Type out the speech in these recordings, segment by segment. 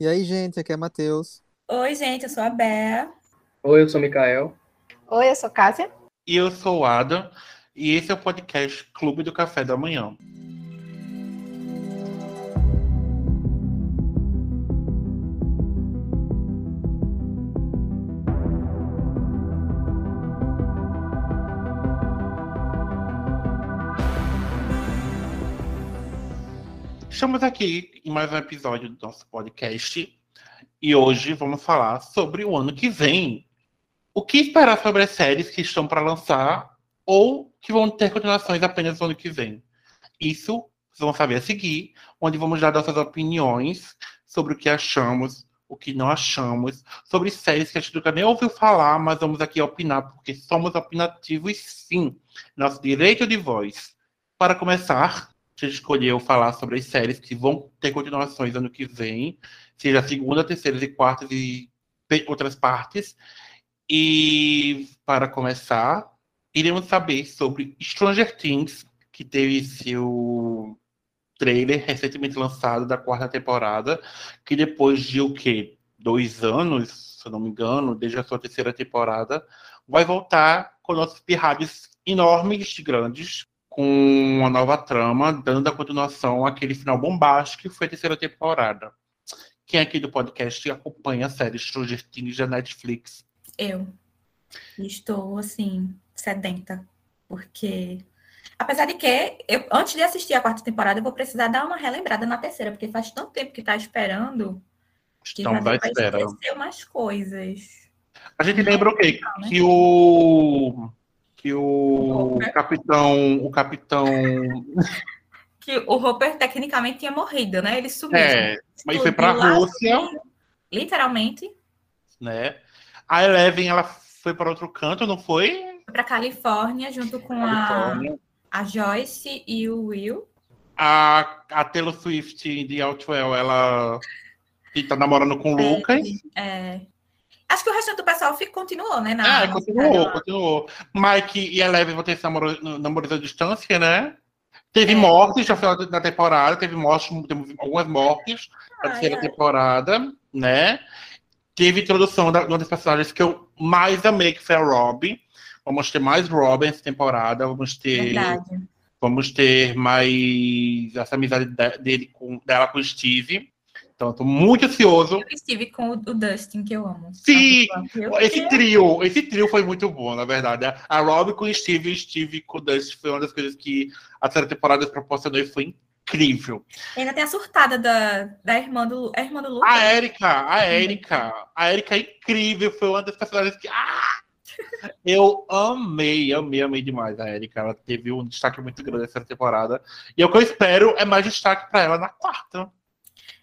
E aí, gente, aqui é Matheus. Oi, gente, eu sou a Bea. Oi, eu sou o Mikael. Oi, eu sou Cássia. E eu sou o Adam. E esse é o podcast Clube do Café da Manhã. Estamos aqui em mais um episódio do nosso podcast e hoje vamos falar sobre o ano que vem. O que esperar sobre as séries que estão para lançar ou que vão ter continuações apenas no ano que vem. Isso vocês vão saber a seguir, onde vamos dar nossas opiniões sobre o que achamos, o que não achamos, sobre séries que a gente nunca nem ouviu falar, mas vamos aqui opinar, porque somos opinativos sim. Nosso direito de voz. Para começar, gente escolheu falar sobre as séries que vão ter continuações ano que vem, seja segunda, terceira e quarta e outras partes. E para começar, iremos saber sobre Stranger Things, que teve seu trailer recentemente lançado da quarta temporada, que depois de o quê? Dois anos, se eu não me engano, desde a sua terceira temporada, vai voltar com nossos pirralhos enormes, grandes, com uma nova trama, dando a continuação àquele final bombástico que foi a terceira temporada. Quem aqui do podcast acompanha a série Stranger Things da Netflix? Eu. Estou, assim, sedenta. Porque, apesar de que, eu, antes de assistir a quarta temporada, eu vou precisar dar uma relembrada na terceira, porque faz tanto tempo que está esperando que Estamos à vai espera. esquecer umas coisas. A gente lembra o quê? Né? Que o que o Hopper. capitão, o capitão, Que o Hopper tecnicamente tinha morrido, né? Ele sumiu. é, mas foi para lá, Rússia, sumiu. Literalmente, né? A Eleven ela foi para outro canto, não foi? foi pra Califórnia, junto com a, Califórnia. a Joyce e o Will. A, a Taylor Swift de Outwell, ela que tá namorando com o Lucas. É, Acho que o restante do pessoal fi- continuou, né? Na, É, na continuou, lá. continuou. Mike e Eleven vão ter esse namoro, namoro à distância, né? Teve É. mortes já final da temporada, teve mortes, teve algumas mortes na Ah, terceira é. temporada, né? Teve introdução da, de uma das personagens que eu mais amei, que foi a Robin. Vamos ter mais Robin essa temporada, vamos ter, Verdade. vamos ter mais essa amizade de- dele com, dela com o Steve. Então, tô muito ansioso. Eu estive com o, o Dustin, que eu amo. Sim! Eu- Esse trio, esse trio foi muito bom, na verdade. A Robin com o Steve e o Steve com o Dust foi uma das coisas que a terceira temporada proporcionou e foi incrível. Ainda tem a surtada da, da irmã do, é a irmã do Lucas. A Erika, a Erika, a Erika é incrível, foi uma das personagens que. Ah! Eu amei, amei, amei demais a Erika. Ela teve um destaque muito grande nessa temporada. E o que eu espero é mais destaque pra ela na quarta.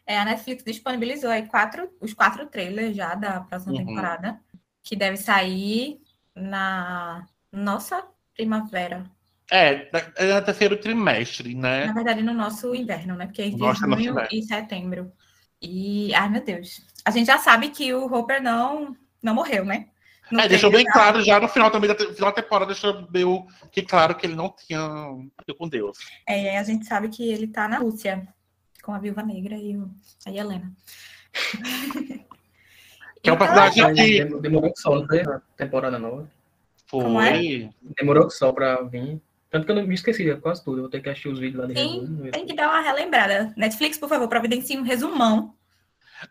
É, a Netflix disponibilizou aí quatro, os quatro trailers já da próxima Uhum. temporada, que deve sair na nossa primavera. É, é no terceiro trimestre, né? Na verdade, no nosso inverno, né? Porque Nossa, nosso junho e setembro. E, ai meu Deus. A gente já sabe que o Hopper não, não morreu, né? No É, deixou bem trailer, claro já no final também da final da temporada, deixou bem que claro que ele não tinha com Deus. É, a gente sabe que ele tá na Rússia com a Viúva Negra e o- a Helena. Que é um Então, personagem Mas que dem- demorou que sol, não foi? A temporada nova. Como é? foi. Demorou que sol pra vir. Tanto que eu não me esqueci de quase tudo. Eu vou ter que assistir os vídeos lá de Sim, resumo. Tem que dar uma relembrada. Netflix, por favor, providencie um resumão.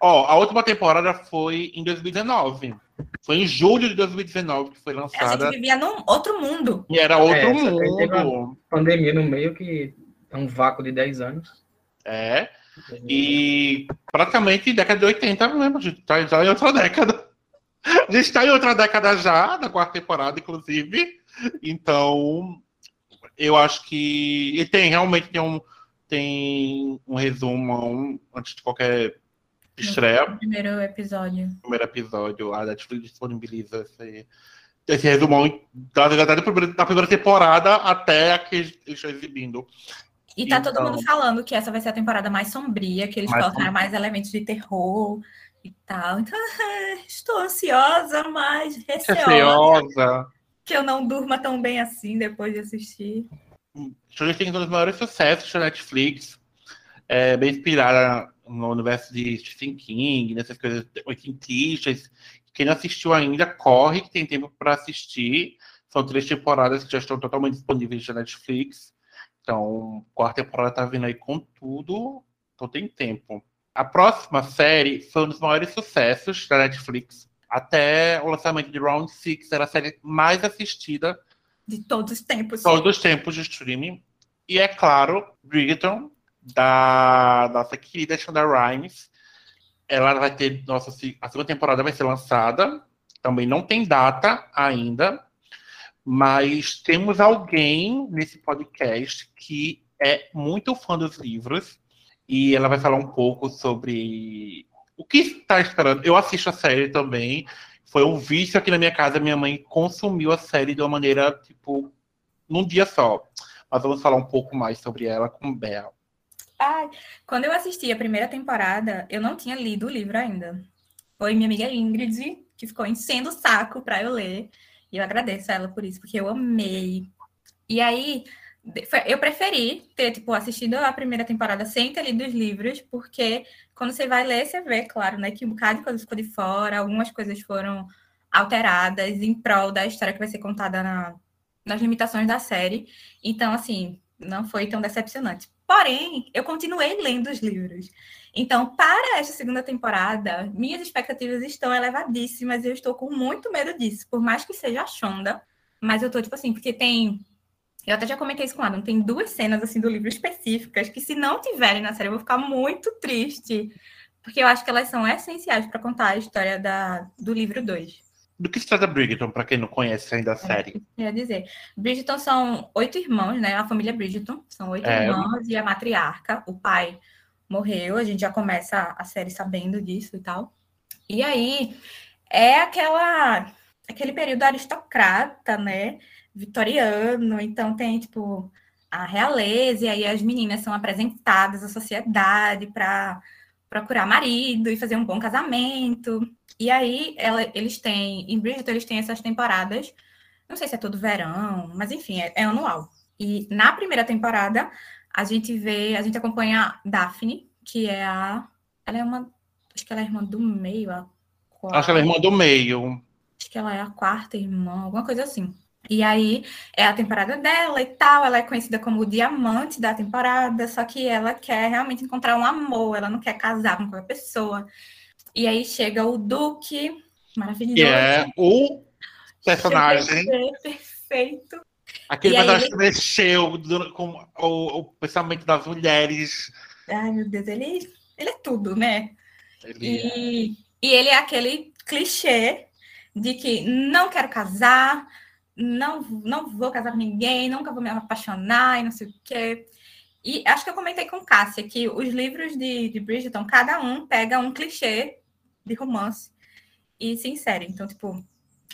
Ó, a última temporada foi em 2019. Foi em julho de 2019 que foi A lançada. gente vivia num outro mundo. E era outro É, só mundo. Pandemia no meio que é um vácuo de 10 anos. É. E praticamente década de 80 mesmo. A gente tá já em outra década. A gente tá em outra década já, na quarta temporada, inclusive. Então, eu acho que. E tem, realmente tem um, tem um resumo antes de qualquer estreia. No primeiro episódio. primeiro episódio, a Netflix disponibiliza esse, esse resumão da, da, da, primeira, da primeira temporada até a que eles estão exibindo. E tá todo Então. mundo falando que essa vai ser a temporada mais sombria, que eles Mais colocaram mais elementos de terror e tal. Então, estou ansiosa, mas receosa Receosa. que eu não durma tão bem assim depois de assistir. Stranger Things é um dos maiores sucessos da Netflix. é bem inspirada no universo de Stephen King, nessas coisas oitentistas. Quem não assistiu ainda, corre, que tem tempo para assistir. São três temporadas que já estão totalmente disponíveis na Netflix. Então, quarta temporada tá vindo aí com tudo, então tem tempo. A próxima série foi um dos maiores sucessos da Netflix. Até o lançamento de Round Six, era a série mais assistida De todos os tempos. todos os tempos de streaming. E é claro, Bridgerton, da nossa querida Shonda Rhimes. Ela vai ter. Nossa, a segunda temporada vai ser lançada. Também não tem data ainda. Mas temos alguém nesse podcast que é muito fã dos livros. E ela vai falar um pouco sobre o que está esperando. Eu assisto a série também. Foi um vício aqui na minha casa. Minha mãe consumiu a série de uma maneira, tipo, num dia só. Mas vamos falar um pouco mais sobre ela com Bel. Ai, quando eu assisti a primeira temporada, eu não tinha lido o livro ainda. Foi minha amiga Ingrid que ficou enchendo o saco para eu ler. Eu agradeço a ela por isso, porque eu amei. E aí, eu preferi ter, tipo, assistido a primeira temporada sem ter lido os livros, porque quando você vai ler, você vê, claro, né, que um bocado de coisa ficou de fora, algumas coisas foram alteradas em prol da história que vai ser contada na, nas limitações da série. Então, assim, não foi tão decepcionante. Porém, eu continuei lendo os livros. Então, para esta segunda temporada, minhas expectativas estão elevadíssimas e eu estou com muito medo disso, por mais que seja a Shonda. Mas eu tô, tipo assim, porque tem. Eu até já comentei isso com o Adam, tem duas cenas assim do livro específicas que, se não tiverem na série, eu vou ficar muito triste. Porque eu acho que elas são essenciais para contar a história da, do livro 2. Do que se trata Bridgerton, pra quem não conhece ainda a série? Queria dizer. Bridgeton são oito irmãos, né? A família Bridgeton. São oito É. irmãos e a matriarca. O pai morreu, a gente já começa a série sabendo disso e tal. E aí é aquela aquele período aristocrata, né? Vitoriano. Então tem, tipo, a realeza, e aí as meninas são apresentadas à sociedade para procurar marido e fazer um bom casamento. E aí ela- eles têm, em Bridgerton, eles têm essas temporadas não sei se é todo verão, mas enfim, é, é anual. E na primeira temporada, a gente vê, a gente acompanha a Daphne, que é a. Ela é uma. Acho que ela é irmã do meio, a quarta. Acho que ela é irmã do meio. Acho que ela é a quarta irmã, alguma coisa assim. E aí é a temporada dela e tal. Ela é conhecida como o diamante da temporada, só que ela quer realmente encontrar um amor, ela não quer casar com qualquer pessoa. E aí chega o Duque, maravilhoso. É o personagem. Perfeito. Aquele E personagem ele- que mexeu com o, o pensamento das mulheres. Ai, meu Deus, ele, ele é tudo, né? Ele é- E, e ele é aquele clichê de que não quero casar, não, não vou casar com ninguém, nunca vou me apaixonar e não sei o quê. E acho que eu comentei com Cássia que os livros de, de Bridgerton, cada um pega um clichê de romance e se insere. Então, tipo,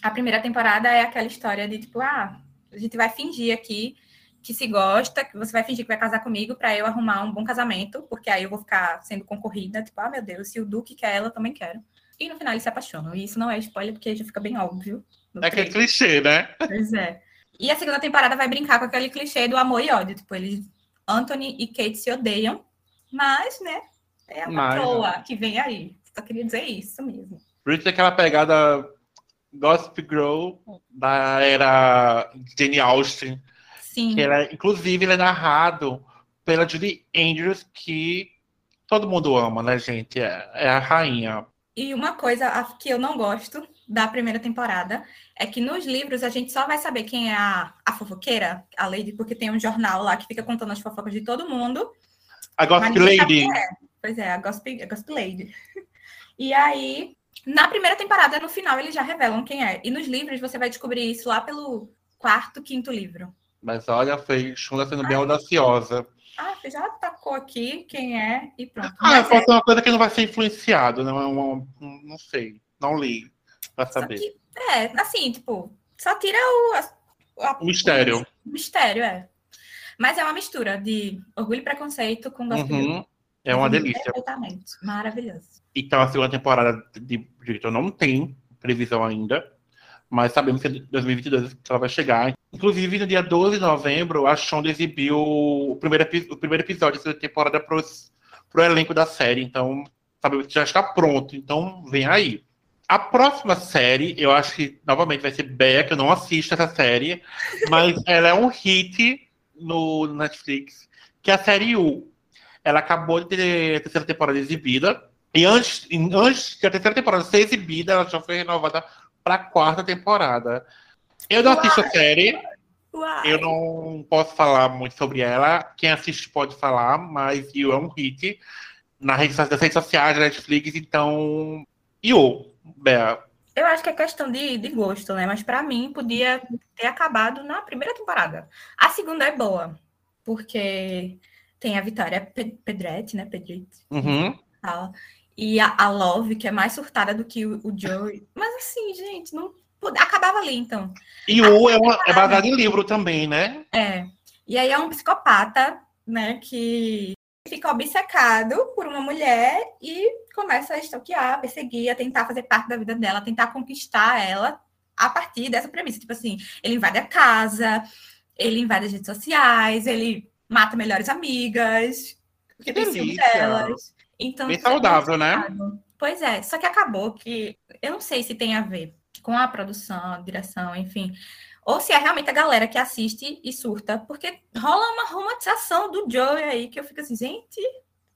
a primeira temporada é aquela história de, tipo, ah, a gente vai fingir aqui que se gosta, que você vai fingir que vai casar comigo para eu arrumar um bom casamento, porque aí eu vou ficar sendo concorrida, tipo, ah, meu Deus, se o Duque quer ela, eu também quero. E no final eles se apaixonam. E isso não é spoiler, porque já fica bem óbvio. É aquele clichê, né? Pois é. E a segunda temporada vai brincar com aquele clichê do amor e ódio. Tipo, eles, Anthony e Kate se odeiam, mas, né, é a Mas- patroa que vem aí. Só queria dizer isso mesmo. Bridget tem aquela pegada Gossip Girl da era Jane Austen. Sim. Que ela, inclusive, ele é narrado pela Julie Andrews, que todo mundo ama, né, gente? É, é a rainha. E uma coisa que eu não gosto da primeira temporada é que nos livros a gente só vai saber quem é a, a fofoqueira, a Lady, porque tem um jornal lá que fica contando as fofocas de todo mundo. A Gossip Lady. é. Pois é, a Gossip, a Gossip Lady. E aí, na primeira temporada, no final, eles já revelam quem é. E nos livros você vai descobrir isso lá pelo quarto, quinto livro. Mas olha, foi Shonda sendo bem audaciosa. Ah, você já atacou aqui quem é e pronto. Ah, Mas é, pode ser uma coisa que não vai ser influenciado, não, é uma- um- não sei. Não li pra saber. que, é, assim, tipo, só tira o, a- O mistério. o mistério, é. Mas é uma mistura de orgulho e preconceito com. Uhum. É uma Combina delícia. Perfeitamente. Maravilhoso. Então, a segunda temporada de Bridgerton não tem previsão ainda, mas sabemos que em 2022 ela vai chegar. Inclusive, no dia 12 de novembro, a Shonda exibiu o primeiro, o primeiro episódio da segunda temporada para pro elenco da série. Então, sabemos que já está pronto. Então, vem aí. A próxima série, eu acho que novamente vai ser Beck, eu não assisto essa série, mas ela é um hit no Netflix, que é a série U. Ela acabou de ter a terceira temporada exibida, e antes, antes que a terceira temporada ser exibida, ela já foi renovada para a quarta temporada. Eu não assisto a série, Uai. eu não posso falar muito sobre ela. Quem assiste pode falar, mas U é um hit na rede, nas redes sociais da Netflix, então. U, Bea. Eu acho que é questão de, de gosto, né? Mas pra mim podia ter acabado na primeira temporada. A segunda é boa, porque tem a Vitória Pe- Pedretti, né? Pedretti. Uhum. E a, a Love, que é mais surtada do que o, o Joey. Mas assim, gente, não acabava ali, então. E U é, uma, é baseado em livro também, né? É. E aí é um psicopata, né, que fica obcecado por uma mulher e começa a stalkear, perseguir, a tentar fazer parte da vida dela, tentar conquistar ela a partir dessa premissa. Tipo assim, ele invade a casa, ele invade as redes sociais, ele mata melhores amigas, ciúme delícia. delas. Então, Bem é saudável, né? Pois é, só que acabou que eu não sei se tem a ver com a produção, a direção, enfim. Ou se é realmente a galera que assiste e surta, porque rola uma romantização do Joey aí, que eu fico assim, gente,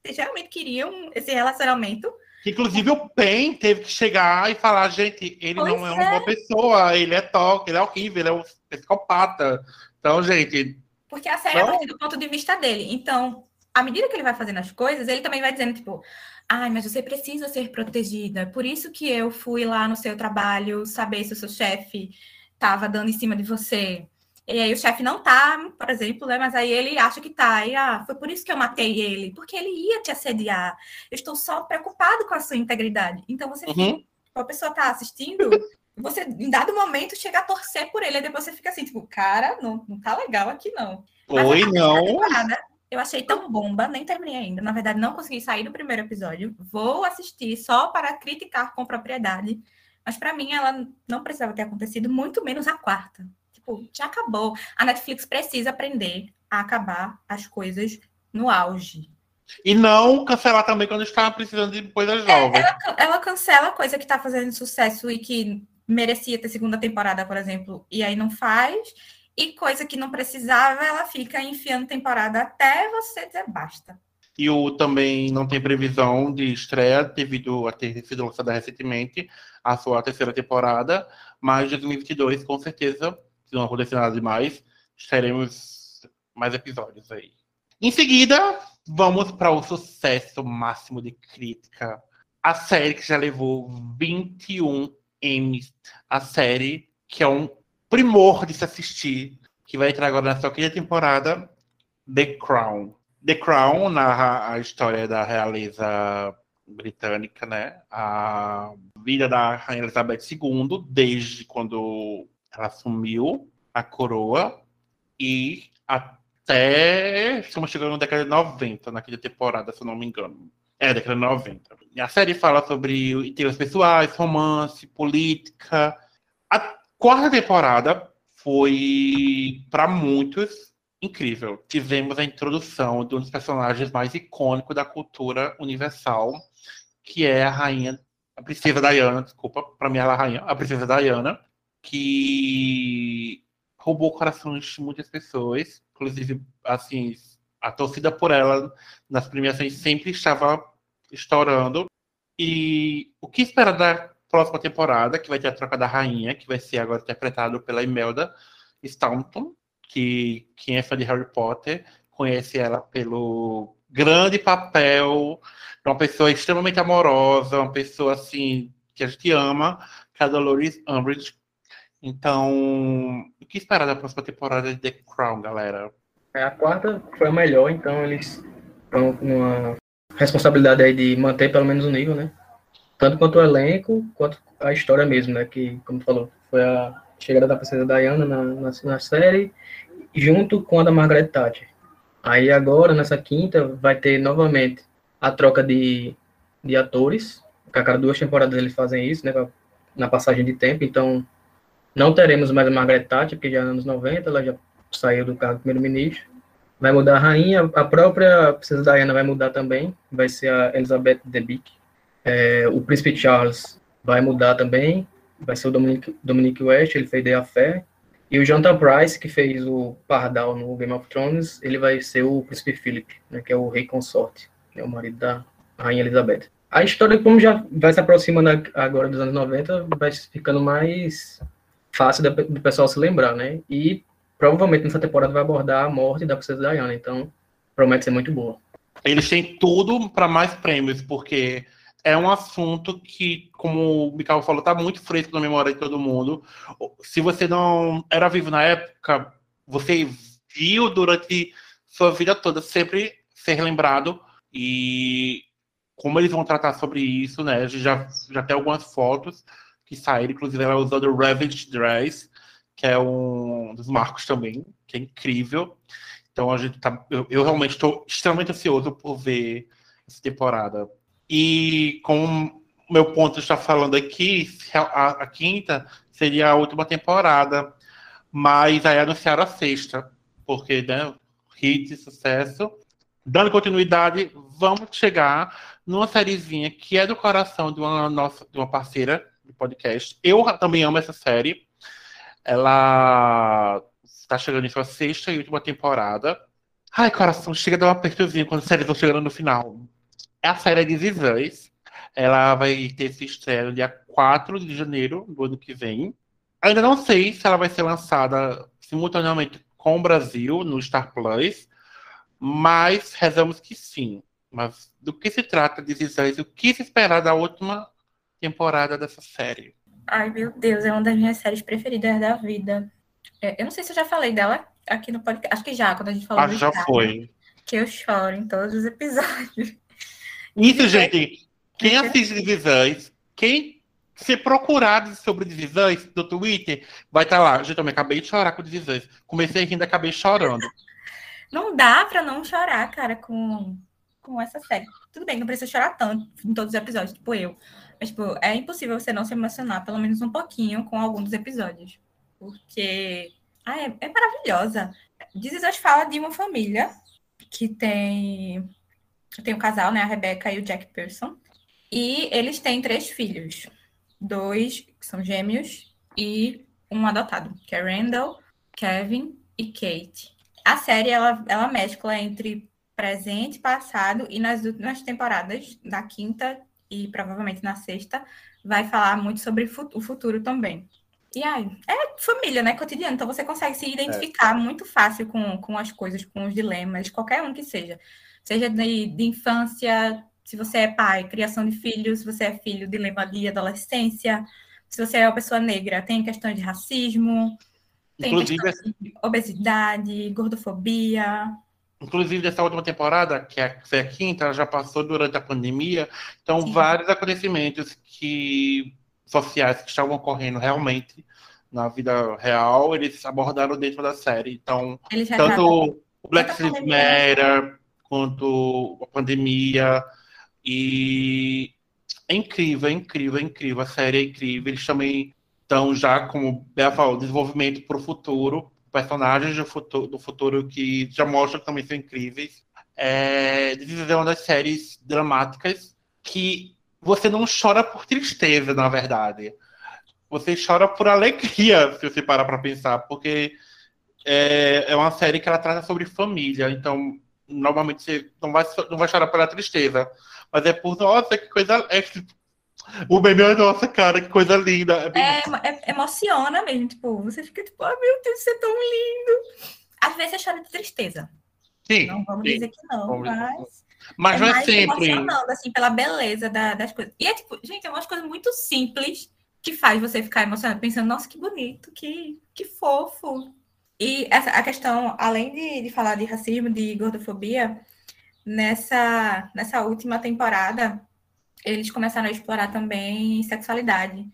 vocês realmente queriam esse relacionamento? Inclusive o Pen teve que chegar e falar, gente, ele Pois não é uma é. boa pessoa, ele é toque, ele é horrível, ele é um psicopata. Então, gente, Porque a série é Não. do ponto de vista dele. Então, à medida que ele vai fazendo as coisas, ele também vai dizendo, tipo, ai, mas você precisa ser protegida. Por isso que eu fui lá no seu trabalho saber se o seu chefe estava dando em cima de você. E aí o chefe não tá, por exemplo, né? Mas aí ele acha que tá. E ah, foi por isso que eu matei ele, porque ele ia te assediar. Eu estou só preocupado com a sua integridade. Então você fica, uhum. a pessoa tá assistindo, você, em dado momento, chega a torcer por ele, aí depois você fica assim, tipo, cara, não, não tá legal aqui, não. Mas Oi, não. Eu achei tão bomba, nem terminei ainda. Na verdade, não consegui sair do primeiro episódio. Vou assistir só para criticar com propriedade. Mas para mim, ela não precisava ter acontecido, muito menos a quarta. Tipo, já acabou. A Netflix precisa aprender a acabar as coisas no auge. E não cancelar também quando está precisando de coisas É, novas. Ela cancela coisa que tá fazendo sucesso e que merecia ter segunda temporada, por exemplo, e aí não faz. E coisa que não precisava, ela fica enfiando temporada até você dizer basta. E o também não tem previsão de estreia devido a ter sido lançada recentemente a sua terceira temporada, mas em 2022, com certeza, se não acontecer nada demais, teremos mais episódios aí. Em seguida, vamos para o sucesso máximo de crítica. A série que já levou 21 Emmys. A série que é um primor de se assistir, que vai entrar agora na sua quinta temporada, The Crown. The Crown narra a história da realeza britânica, né? A vida da Rainha Elizabeth II, desde quando ela assumiu a coroa e até estamos chegando na década de 90, na quinta temporada, se eu não me engano. É, década de 90. E a série fala sobre interesses pessoais, romance, política. A quarta temporada foi, para muitos, incrível. Tivemos a introdução de um dos personagens mais icônicos da cultura universal, que é a rainha, a princesa Diana, desculpa, para mim ela é a rainha, a princesa Diana, que roubou corações de muitas pessoas, inclusive, assim, a torcida por ela nas premiações sempre estava estourando. E o que esperar da próxima temporada, que vai ter a troca da rainha, que vai ser agora interpretado pela Imelda Staunton, que quem é fã de Harry Potter conhece ela pelo grande papel de uma pessoa extremamente amorosa, uma pessoa assim que a gente ama, que é a Dolores Umbridge. Então, o que esperar da próxima temporada de The Crown, galera? É, A quarta foi a melhor, então eles estão com uma responsabilidade aí de manter pelo menos o nível, né? Tanto quanto o elenco, quanto a história mesmo, né? Que, como falou, foi a chegada da princesa Diana na, na, na série, junto com a da Margaret Thatcher. Aí agora, nessa quinta, vai ter novamente a troca de, de atores. A cada duas temporadas eles fazem isso, né? Na passagem de tempo, então não teremos mais a Margaret Thatcher, porque já é anos 90, ela já saiu do cargo de primeiro-ministro. vai mudar a rainha, a própria princesa Diana vai mudar também, vai ser a Elizabeth Debicki. É, o príncipe Charles vai mudar também, vai ser o Dominic, Dominic West, ele fez The Affair. E o Jonathan Price, que fez o Pardal no Game of Thrones, ele vai ser o príncipe Philip, né, que é o rei consorte, é o marido da rainha Elizabeth. A história, como já vai se aproximando agora dos anos 90, vai ficando mais fácil do pessoal se lembrar, né? E provavelmente nessa temporada vai abordar a morte da princesa Diana, então promete ser muito boa. Eles têm tudo para mais prêmios, porque é um assunto que, como o Mikael falou, está muito fresco na memória de todo mundo. Se você não era vivo na época, você viu durante sua vida toda sempre ser lembrado e como eles vão tratar sobre isso, né? A gente já, já tem algumas fotos que saíram, inclusive ela usando o Ravaged Dress, que é um dos marcos também, que é incrível. Então a gente tá. Eu, eu realmente estou extremamente ansioso por ver essa temporada. E como meu ponto está falando aqui, a, a, quinta seria a última temporada, mas aí anunciaram a sexta, porque, né, hit, sucesso. Dando continuidade, vamos chegar numa sériezinha que é do coração de uma nossa, de uma parceira do podcast. Eu também amo essa série. Ela está chegando em sua sexta e última temporada. Ai, coração, chega a dar um apertozinho quando as séries vão chegando no final. É a série de Visões. Ela vai ter esse estreia dia 4 de janeiro do ano que vem. Ainda não sei se ela vai ser lançada simultaneamente com o Brasil no Star Plus, mas rezamos que sim. Mas do que se trata de Visões? O que se esperar da última temporada dessa série? Ai, meu Deus, é uma das minhas séries preferidas da vida. É, eu não sei se eu já falei dela aqui no podcast. Acho que já, quando a gente falou que já foi. Que eu choro em todos os episódios. Isso, gente. Quem assiste Divisões, quem se procurar sobre Divisões no Twitter, vai estar tá lá. Gente, eu me acabei de chorar com Divisões. Comecei rindo, acabei chorando. Não dá pra não chorar, cara, com, com essa série. Tudo bem, não precisa chorar tanto em todos os episódios, tipo eu. Mas, tipo, é impossível você não se emocionar, pelo menos um pouquinho, com algum dos episódios. Porque ah, é, é maravilhosa. Dizes fala de uma família que tem tem um casal, né, a Rebecca e o Jack Pearson, e eles têm três filhos, dois que são gêmeos e um adotado, que é Randall, Kevin e Kate. A série ela, ela mescla entre presente, passado e nas últimas temporadas, na quinta e provavelmente na sexta, vai falar muito sobre o futuro também. E aí, é família, né? Cotidiano. Então você consegue se identificar é. muito fácil com, com as coisas, com os dilemas, qualquer um que seja seja de, de infância, se você é pai, criação de filhos, se você é filho, dilema de adolescência, se você é uma pessoa negra, tem questão de racismo, tem Inclusive, questão de obesidade, gordofobia. Inclusive, dessa última temporada, que é, a quinta, já passou durante a pandemia, então Sim. vários acontecimentos que sociais que estavam ocorrendo realmente na vida real, eles abordaram dentro da série. Então, tanto o Black Lives Matter, quanto a pandemia. E é incrível, é incrível, é incrível. A série é incrível. Eles também estão já, como Bea falou, desenvolvimento para o futuro. Personagens do futuro, do futuro que já mostram que também são incríveis. É, é uma das séries dramáticas que você não chora por tristeza, na verdade. Você chora por alegria, se você parar para pensar, porque é, é uma série que ela trata sobre família. Então, normalmente você não vai, não vai chorar pela tristeza. Mas é por, nossa, que coisa. É, o meme é nossa, cara, que coisa linda. É, bem... é, é, emociona mesmo, tipo, você fica tipo, oh, meu Deus, você é tão lindo. Às vezes você chora de tristeza. Sim. Não vamos sim. dizer que não, vamos mas. Mas é não é sempre. emocionando, assim, pela beleza da, das coisas. E é tipo, gente, é umas coisas muito simples que faz você ficar emocionado, pensando, nossa, que bonito, que, que fofo. E essa, a questão, além de, de falar de racismo, de gordofobia, nessa, nessa última temporada, eles começaram a explorar também sexualidade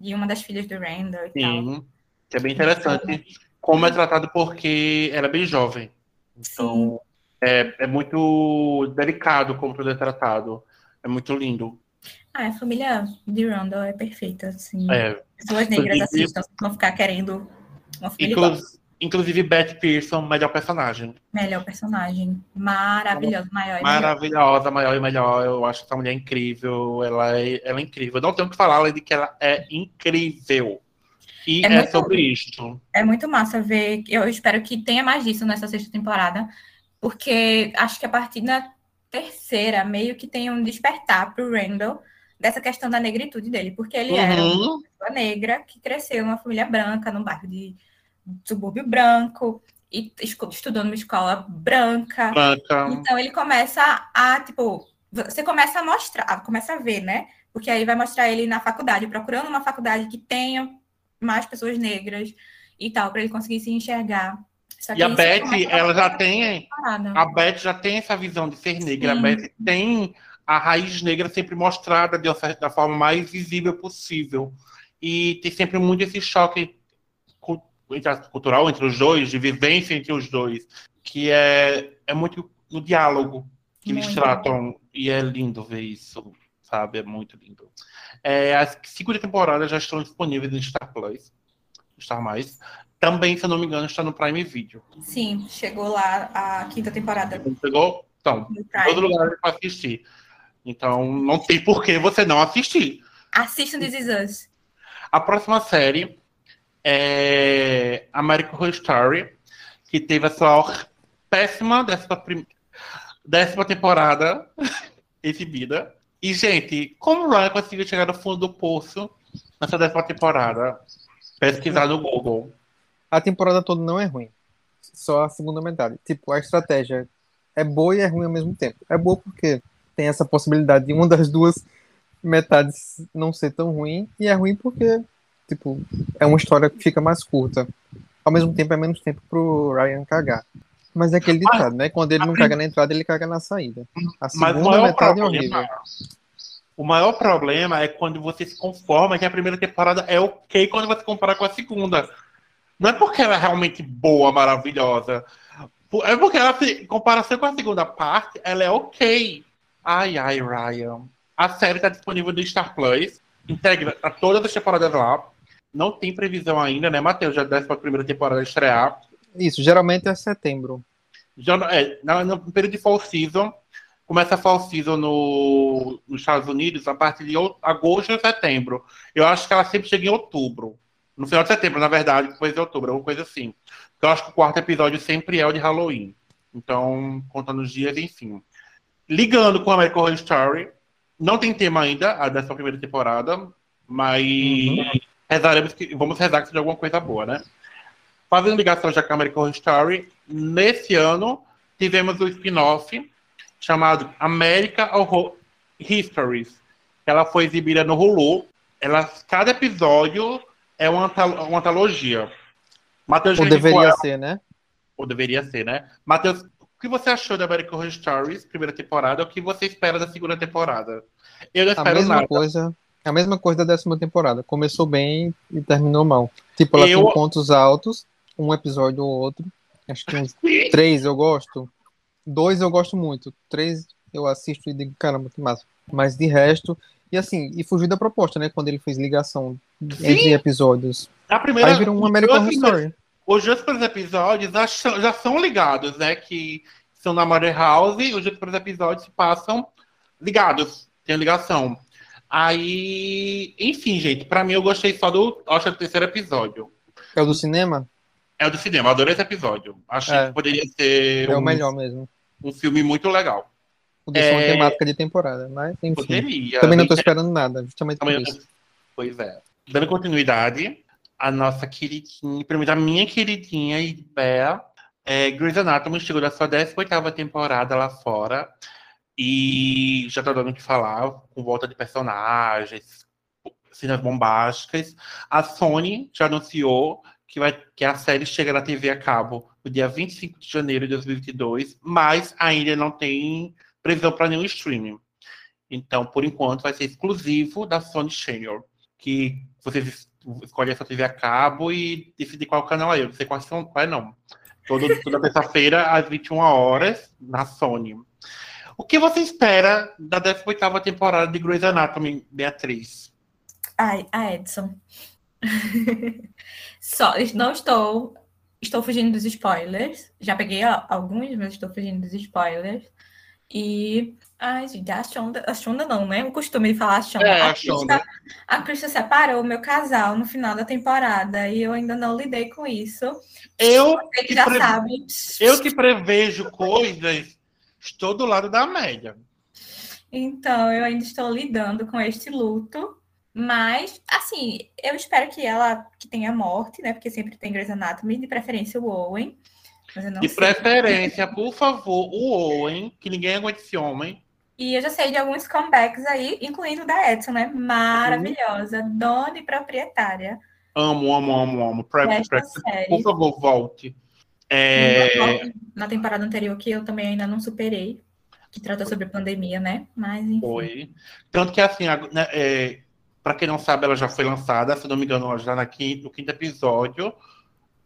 de uma das filhas do Randall e Sim, tal. que é bem interessante como é tratado porque ela é bem jovem. Então, é, é muito delicado como tudo é tratado. É muito lindo. Ah, a família de Randall é perfeita, assim. É. Pessoas negras assistam, vão ficar querendo uma família Inclu Inclusive, Beth Pearson, melhor personagem. Melhor personagem. Maravilhosa, maior e melhor. Maravilhosa, maior e melhor. Eu acho essa mulher incrível. Ela é, ela é incrível. Não tenho o que falar além de que ela é incrível. E É é, muito- sobre isto. É muito massa ver. Eu espero que tenha mais disso nessa sexta temporada, porque acho que a partir da terceira meio que tem um despertar pro Randall dessa questão da negritude dele, porque ele era uma Uhum. pessoa negra que cresceu numa família branca, num bairro de subúrbio branco e estudou numa escola branca. Branca. Então ele começa a, tipo, você começa a mostrar, começa a ver, né? Porque aí vai mostrar ele na faculdade, procurando uma faculdade que tenha mais pessoas negras e tal, para ele conseguir se enxergar. E a isso Beth, ela já tem. A Beth já tem essa visão de ser negra. Sim. A Beth tem a raiz negra sempre mostrada de uma certa- da forma mais visível possível. E tem sempre muito esse choque cu- entre os dois, de vivência entre os dois, que é, é muito no diálogo que eles Muito. tratam. E é lindo ver isso, sabe? É muito lindo. É, as segunda temporada já estão disponíveis no Star Plus. Star Mais. Também, se eu não me engano, está no Prime Video. Sim, chegou lá a quinta temporada Não Pegou? Então, do todo lugar para assistir. Então, não tem por que você não assistir. Assistam This Is Us. A próxima série é American Horror Story, que teve a sua péssima décima, prim... décima temporada exibida. E, gente, como o Ryan conseguiu chegar no fundo do poço nessa décima temporada? Pesquisar no Google. A temporada toda não é ruim. Só a segunda metade. Tipo, a estratégia é boa e é ruim ao mesmo tempo. É boa porque tem essa possibilidade de uma das duas metades não ser tão ruim. E é ruim porque, tipo, é uma história que fica mais curta. Ao mesmo tempo é menos tempo pro Ryan cagar. Mas é aquele ditado, né? Quando ele não caga na entrada, ele caga na saída. A Mas o segunda maior, metade é horrível. problema, o maior problema é quando você se conforma que a primeira temporada é ok quando você compara com a segunda. Não é porque ela é realmente boa, maravilhosa. É porque ela, em comparação com a segunda parte, ela é ok. Ai, ai, Ryan. A série está disponível no Star Plus. Integra todas as temporadas lá. Não tem previsão ainda, né, Matheus? Já desce para a primeira temporada estrear. Isso, geralmente é setembro. Já, no- é, no período de fall season, começa a fall season no, nos Estados Unidos a partir de agosto ou setembro. Eu acho que ela sempre chega em outubro. No final de setembro, na verdade, depois de outubro, alguma coisa assim. Eu acho que o quarto episódio sempre é o de Halloween. Então, contando os dias, enfim. Ligando com a American Horror Story, não tem tema ainda, a dessa primeira temporada, mas rezaremos que, vamos rezar que seja alguma coisa boa, né? Fazendo ligação já com a American Horror Story, nesse ano tivemos o spin-off chamado America Horror Histories. Ela foi exibida no Hulu. Ela, cada episódio é uma, antalo- uma antologia. Matheus Ou deveria ela- ser, né? ou deveria ser, né? Matheus, o que você achou da American Horror Stories, primeira temporada? O que você espera da segunda temporada? Eu não A espero mesma nada. coisa. A mesma coisa da décima temporada. Começou bem e terminou mal. Tipo, ela Eu- tem pontos altos, um episódio ou outro. Acho que uns três eu gosto. Dois eu gosto muito. Três eu assisto e digo, caramba, que massa. Mas de resto. E assim, e fugiu da proposta, né? Quando ele fez ligação entre episódios. A primeira, Aí virou um American Horror os- Story. Os dois primeiros episódios já são, já são ligados, né? Que são na Mother House, os dois primeiros episódios se passam ligados, tem ligação. Aí, enfim, gente, pra mim eu gostei só do, acho do terceiro episódio. É o do cinema? É o do cinema, eu adorei esse episódio. Achei É. que poderia ser É o um, melhor mesmo. um filme muito legal. Podia ser uma É. temática de temporada, mas enfim. Poderia. Também não tô Bem- esperando nada, justamente por isso. Pois é. Dando continuidade, a nossa queridinha, pelo menos a minha queridinha e pé, é, Grey's Anatomy chegou da sua 18ª temporada lá fora e já tá dando o que falar, com volta de personagens, cenas bombásticas. A Sony já anunciou que, vai, que a série chega na TV a cabo no dia 25 de janeiro de 2022, mas ainda não tem previsão para nenhum streaming. Então, por enquanto, vai ser exclusivo da Sony Channel, que vocês es- escolhem essa TV a cabo e decidem qual canal é. Eu não sei qual é não. Todo, toda terça-feira, às 21 horas, na Sony. O que você espera da 18ª temporada de Grey's Anatomy, Beatriz? Ai, a Edson. Só, não estou estou fugindo dos spoilers. Já peguei alguns, mas estou fugindo dos spoilers. E. Ai, gente, a Shonda, a Shonda não, né? O costume de falar a Shonda. É, a a, Shonda. Krista, a Krista separou o meu casal no final da temporada e eu ainda não lidei com isso. Eu Você que já pre- sabe. Eu que prevejo coisas, estou do lado da média. Então, eu ainda estou lidando com este luto. Mas, assim, eu espero que ela que tenha morte, né? Porque sempre tem Grey's Anatomy, de preferência o Owen. De sei. preferência, por favor, o Owen, que ninguém aguenta esse homem. E eu já sei de alguns comebacks aí, incluindo o da Edson, né? Maravilhosa, dona e proprietária Amo, amo, amo, amo. Pre- pre- por favor, volte. É, Na temporada anterior, que eu também ainda não superei, que trata sobre pandemia, né? Mas, enfim. foi. Tanto que, assim, né, é, para quem não sabe, ela já foi lançada, se não me engano, já na quinta, no quinto episódio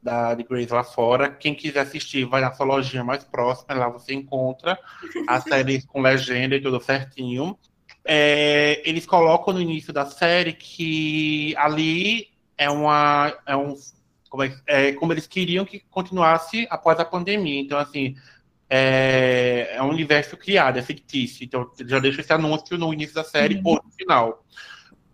da de Grace lá fora. Quem quiser assistir, vai na sua lojinha mais próxima, lá você encontra a série com legenda e tudo certinho. É, eles colocam no início da série que ali é uma é um como, é, é como eles queriam que continuasse após a pandemia. Então, assim, é, é um universo criado, é fictício. Então, já deixa esse anúncio no início da série Uhum. ou no final.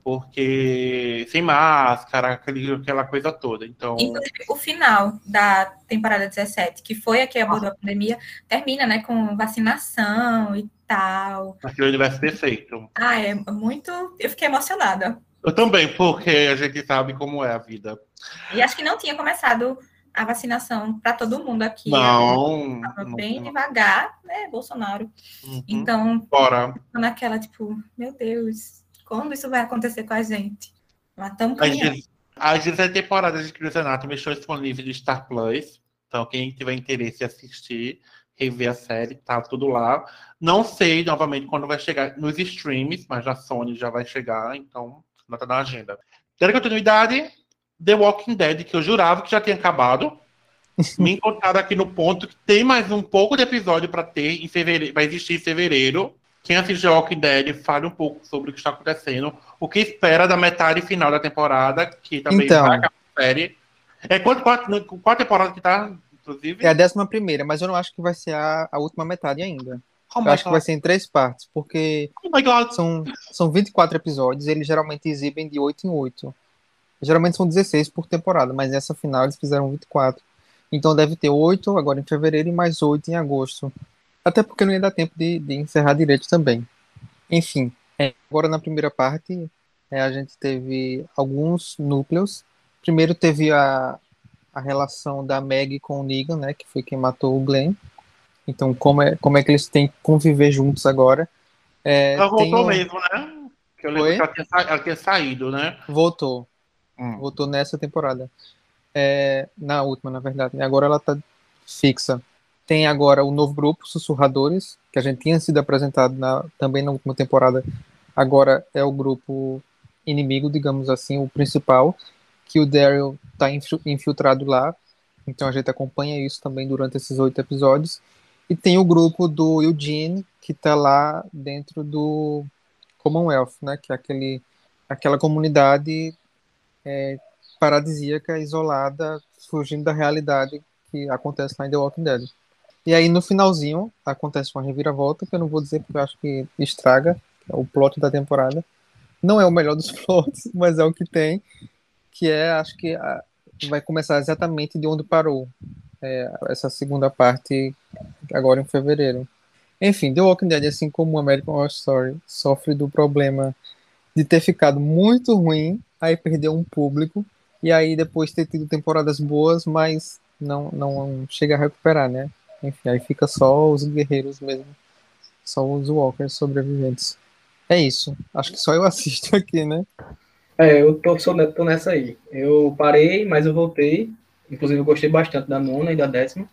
Porque sem máscara, aquela coisa toda. Então, Inclusive, o final da temporada 17, que foi a que abordou a pandemia, termina, né, com vacinação e tal. aquele universo perfeito. Ah, é muito. Eu fiquei emocionada. Eu também, porque a gente sabe como é a vida. E acho que não tinha começado a vacinação para todo mundo aqui. Não. Tava não- bem devagar, né, Bolsonaro. Uhum. Então, Bora. naquela, tipo, meu Deus, quando isso vai acontecer com a gente? Mas estamos caminhando. As 17 temporadas de Grey's Anatomy estão disponíveis no Star Plus. Então, quem tiver interesse em assistir, rever a série, tá tudo lá. Não sei, novamente, quando vai chegar nos streams, mas na Sony já vai chegar, então não tá na agenda. Dando continuidade, The Walking Dead, que eu jurava que já tinha acabado. Me encontraram aqui no ponto que tem mais um pouco de episódio para ter em fevereiro, vai existir em fevereiro. Quem assiste The Walking Dead, fale um pouco sobre o que está acontecendo, o que espera da metade final da temporada, que também Então. vai acabar a série. É qual, qual, qual temporada que tá, inclusive? É a décima primeira, mas eu não acho que vai ser a, a última metade ainda. Oh Eu acho que vai ser em três partes, porque Oh my God. são, são 24 episódios, eles geralmente exibem de 8 em 8. Geralmente são 16 por temporada, mas nessa final eles fizeram 24. Então deve ter 8 agora em fevereiro e mais 8 em agosto. Até porque não ia dar tempo de, de encerrar direito também. Enfim, é, agora na primeira parte é, a gente teve alguns núcleos. Primeiro teve a, a relação da Meg com o Negan, né, que foi quem matou o Glenn. Então como é, como é que eles têm que conviver juntos agora. É, Ela voltou um- mesmo, né? Que eu lembro Oi? que ela tinha, sa- ela tinha saído, né? Voltou. Hum. Voltou nessa temporada. É, na última, na verdade. né? Agora ela tá fixa. Tem agora o novo grupo, Sussurradores, que a gente tinha sido apresentado na- também na última temporada. Agora é o grupo inimigo, digamos assim, o principal, que o Daryl tá infi- infiltrado lá. Então a gente acompanha isso também durante esses oito episódios. E tem o grupo do Eugene, que tá lá dentro do Commonwealth, né? Que é aquele, aquela comunidade paradisíaca, isolada, fugindo da realidade que acontece lá em The Walking Dead. E aí no finalzinho acontece uma reviravolta, que eu não vou dizer porque eu acho que estraga é o plot da temporada. Não é o melhor dos plots, mas é o que tem, que é, acho que vai começar exatamente de onde parou é, essa segunda parte agora em fevereiro. Enfim, The Walking Dead, assim como o American Horror Story, sofre do problema de ter ficado muito ruim, aí perdeu um público, e aí depois ter tido temporadas boas, mas não, não chega a recuperar, né? Enfim, aí fica só os guerreiros mesmo, só os walkers sobreviventes. É isso. Acho que só eu assisto aqui, né? É, eu tô, sou, tô nessa aí. Eu parei, mas eu voltei. Inclusive, eu gostei bastante da nona e da décima.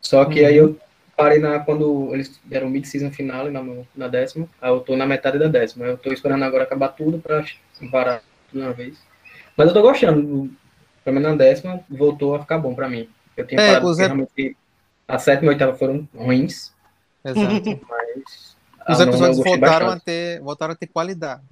Só que Uhum. aí eu parei na, quando eles deram o mid-season final na, na décima. Aí eu tô na metade da décima. Eu tô esperando agora acabar tudo pra varar tudo de uma vez. Mas eu tô gostando. Pelo menos na décima voltou a ficar bom pra mim. Eu tinha É, parado realmente a sétima e a oitava foram ruins, Exato. mas Os episódios voltaram a, ter, voltaram a ter qualidade.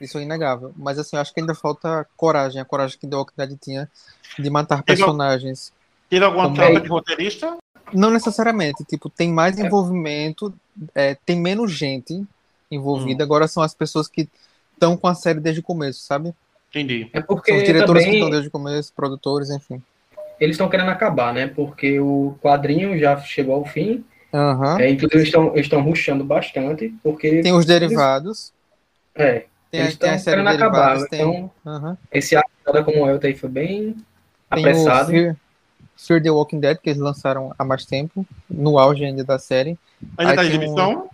Isso é inegável. Mas assim, eu acho que ainda falta coragem, a coragem que The Walking Dead tinha de matar personagens. Teve alguma Como troca é? de roteirista? Não necessariamente, tipo, tem mais É. envolvimento, é, tem menos gente Hum. envolvida, agora são as pessoas que estão com a série desde o começo, sabe? Entendi. É São porque os diretores que também estão desde o começo, produtores, enfim. eles estão querendo acabar, né? Porque o quadrinho já chegou ao fim. Aham. É, inclusive, eles estão estão rushando bastante, porque Tem os derivados, é, tem, eles estão querendo acabar. tem, Então, aham. esse arco da Commonwealth aí foi bem tem apressado. Fear, Fear the Walking Dead, que eles lançaram há mais tempo, no auge ainda da série. Ainda Aí tá em tem um- exibição?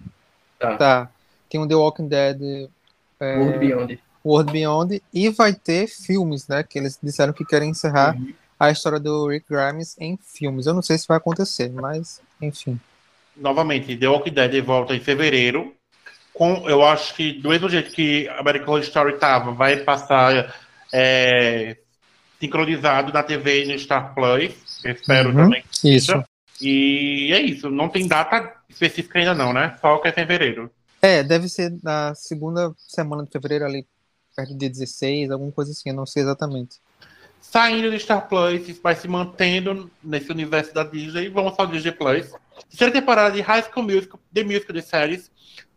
Tá. Tem o The Walking Dead é, World Beyond. World Beyond e vai ter filmes, né? Que eles disseram que querem encerrar Uhum. a história do Rick Grimes em filmes. Eu não sei se vai acontecer, mas enfim. Novamente, The Walking Dead volta em fevereiro. Com, eu acho que do mesmo jeito que American Horror Story tava, vai passar é, sincronizado na TV e no Star Plus. Espero Uhum. também. Isso. E é isso. Não tem data específica ainda não, né? Só que é fevereiro. É, deve ser na segunda semana de fevereiro ali, perto dia 16, alguma coisa assim, eu não sei exatamente. Saindo do Star Plus, vai se mantendo nesse universo da Disney. Vamos ao Disney Plus. Terceira temporada de High School Musical, The Musical de séries,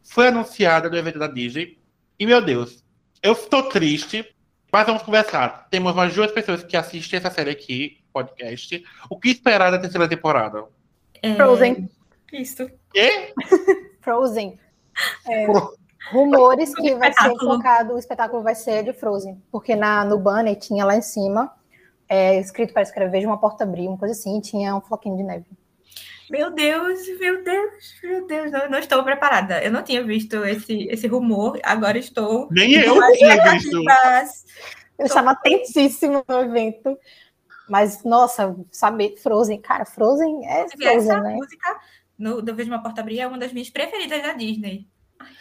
foi anunciada no evento da Disney. E, meu Deus, eu estou triste, mas vamos conversar. Temos umas duas pessoas que assistem essa série aqui, podcast. O que esperar da terceira temporada? É, Frozen. Isso. E? Frozen. É, rumores que vai ser focado, o espetáculo vai ser de Frozen. Porque na, no banner tinha lá em cima, é, escrito para escrever uma porta abrir, uma coisa assim, e tinha um floquinho de neve. Meu Deus, meu Deus, meu Deus, não, não estou preparada. Eu não tinha visto esse, esse rumor, agora estou. Nem eu tinha visto. Eu estava atentíssimo no evento. Mas, nossa, saber Frozen, cara, Frozen é inclusive, essa Frozen, né? música no, do Vejo uma Porta Abrir é uma das minhas preferidas da Disney.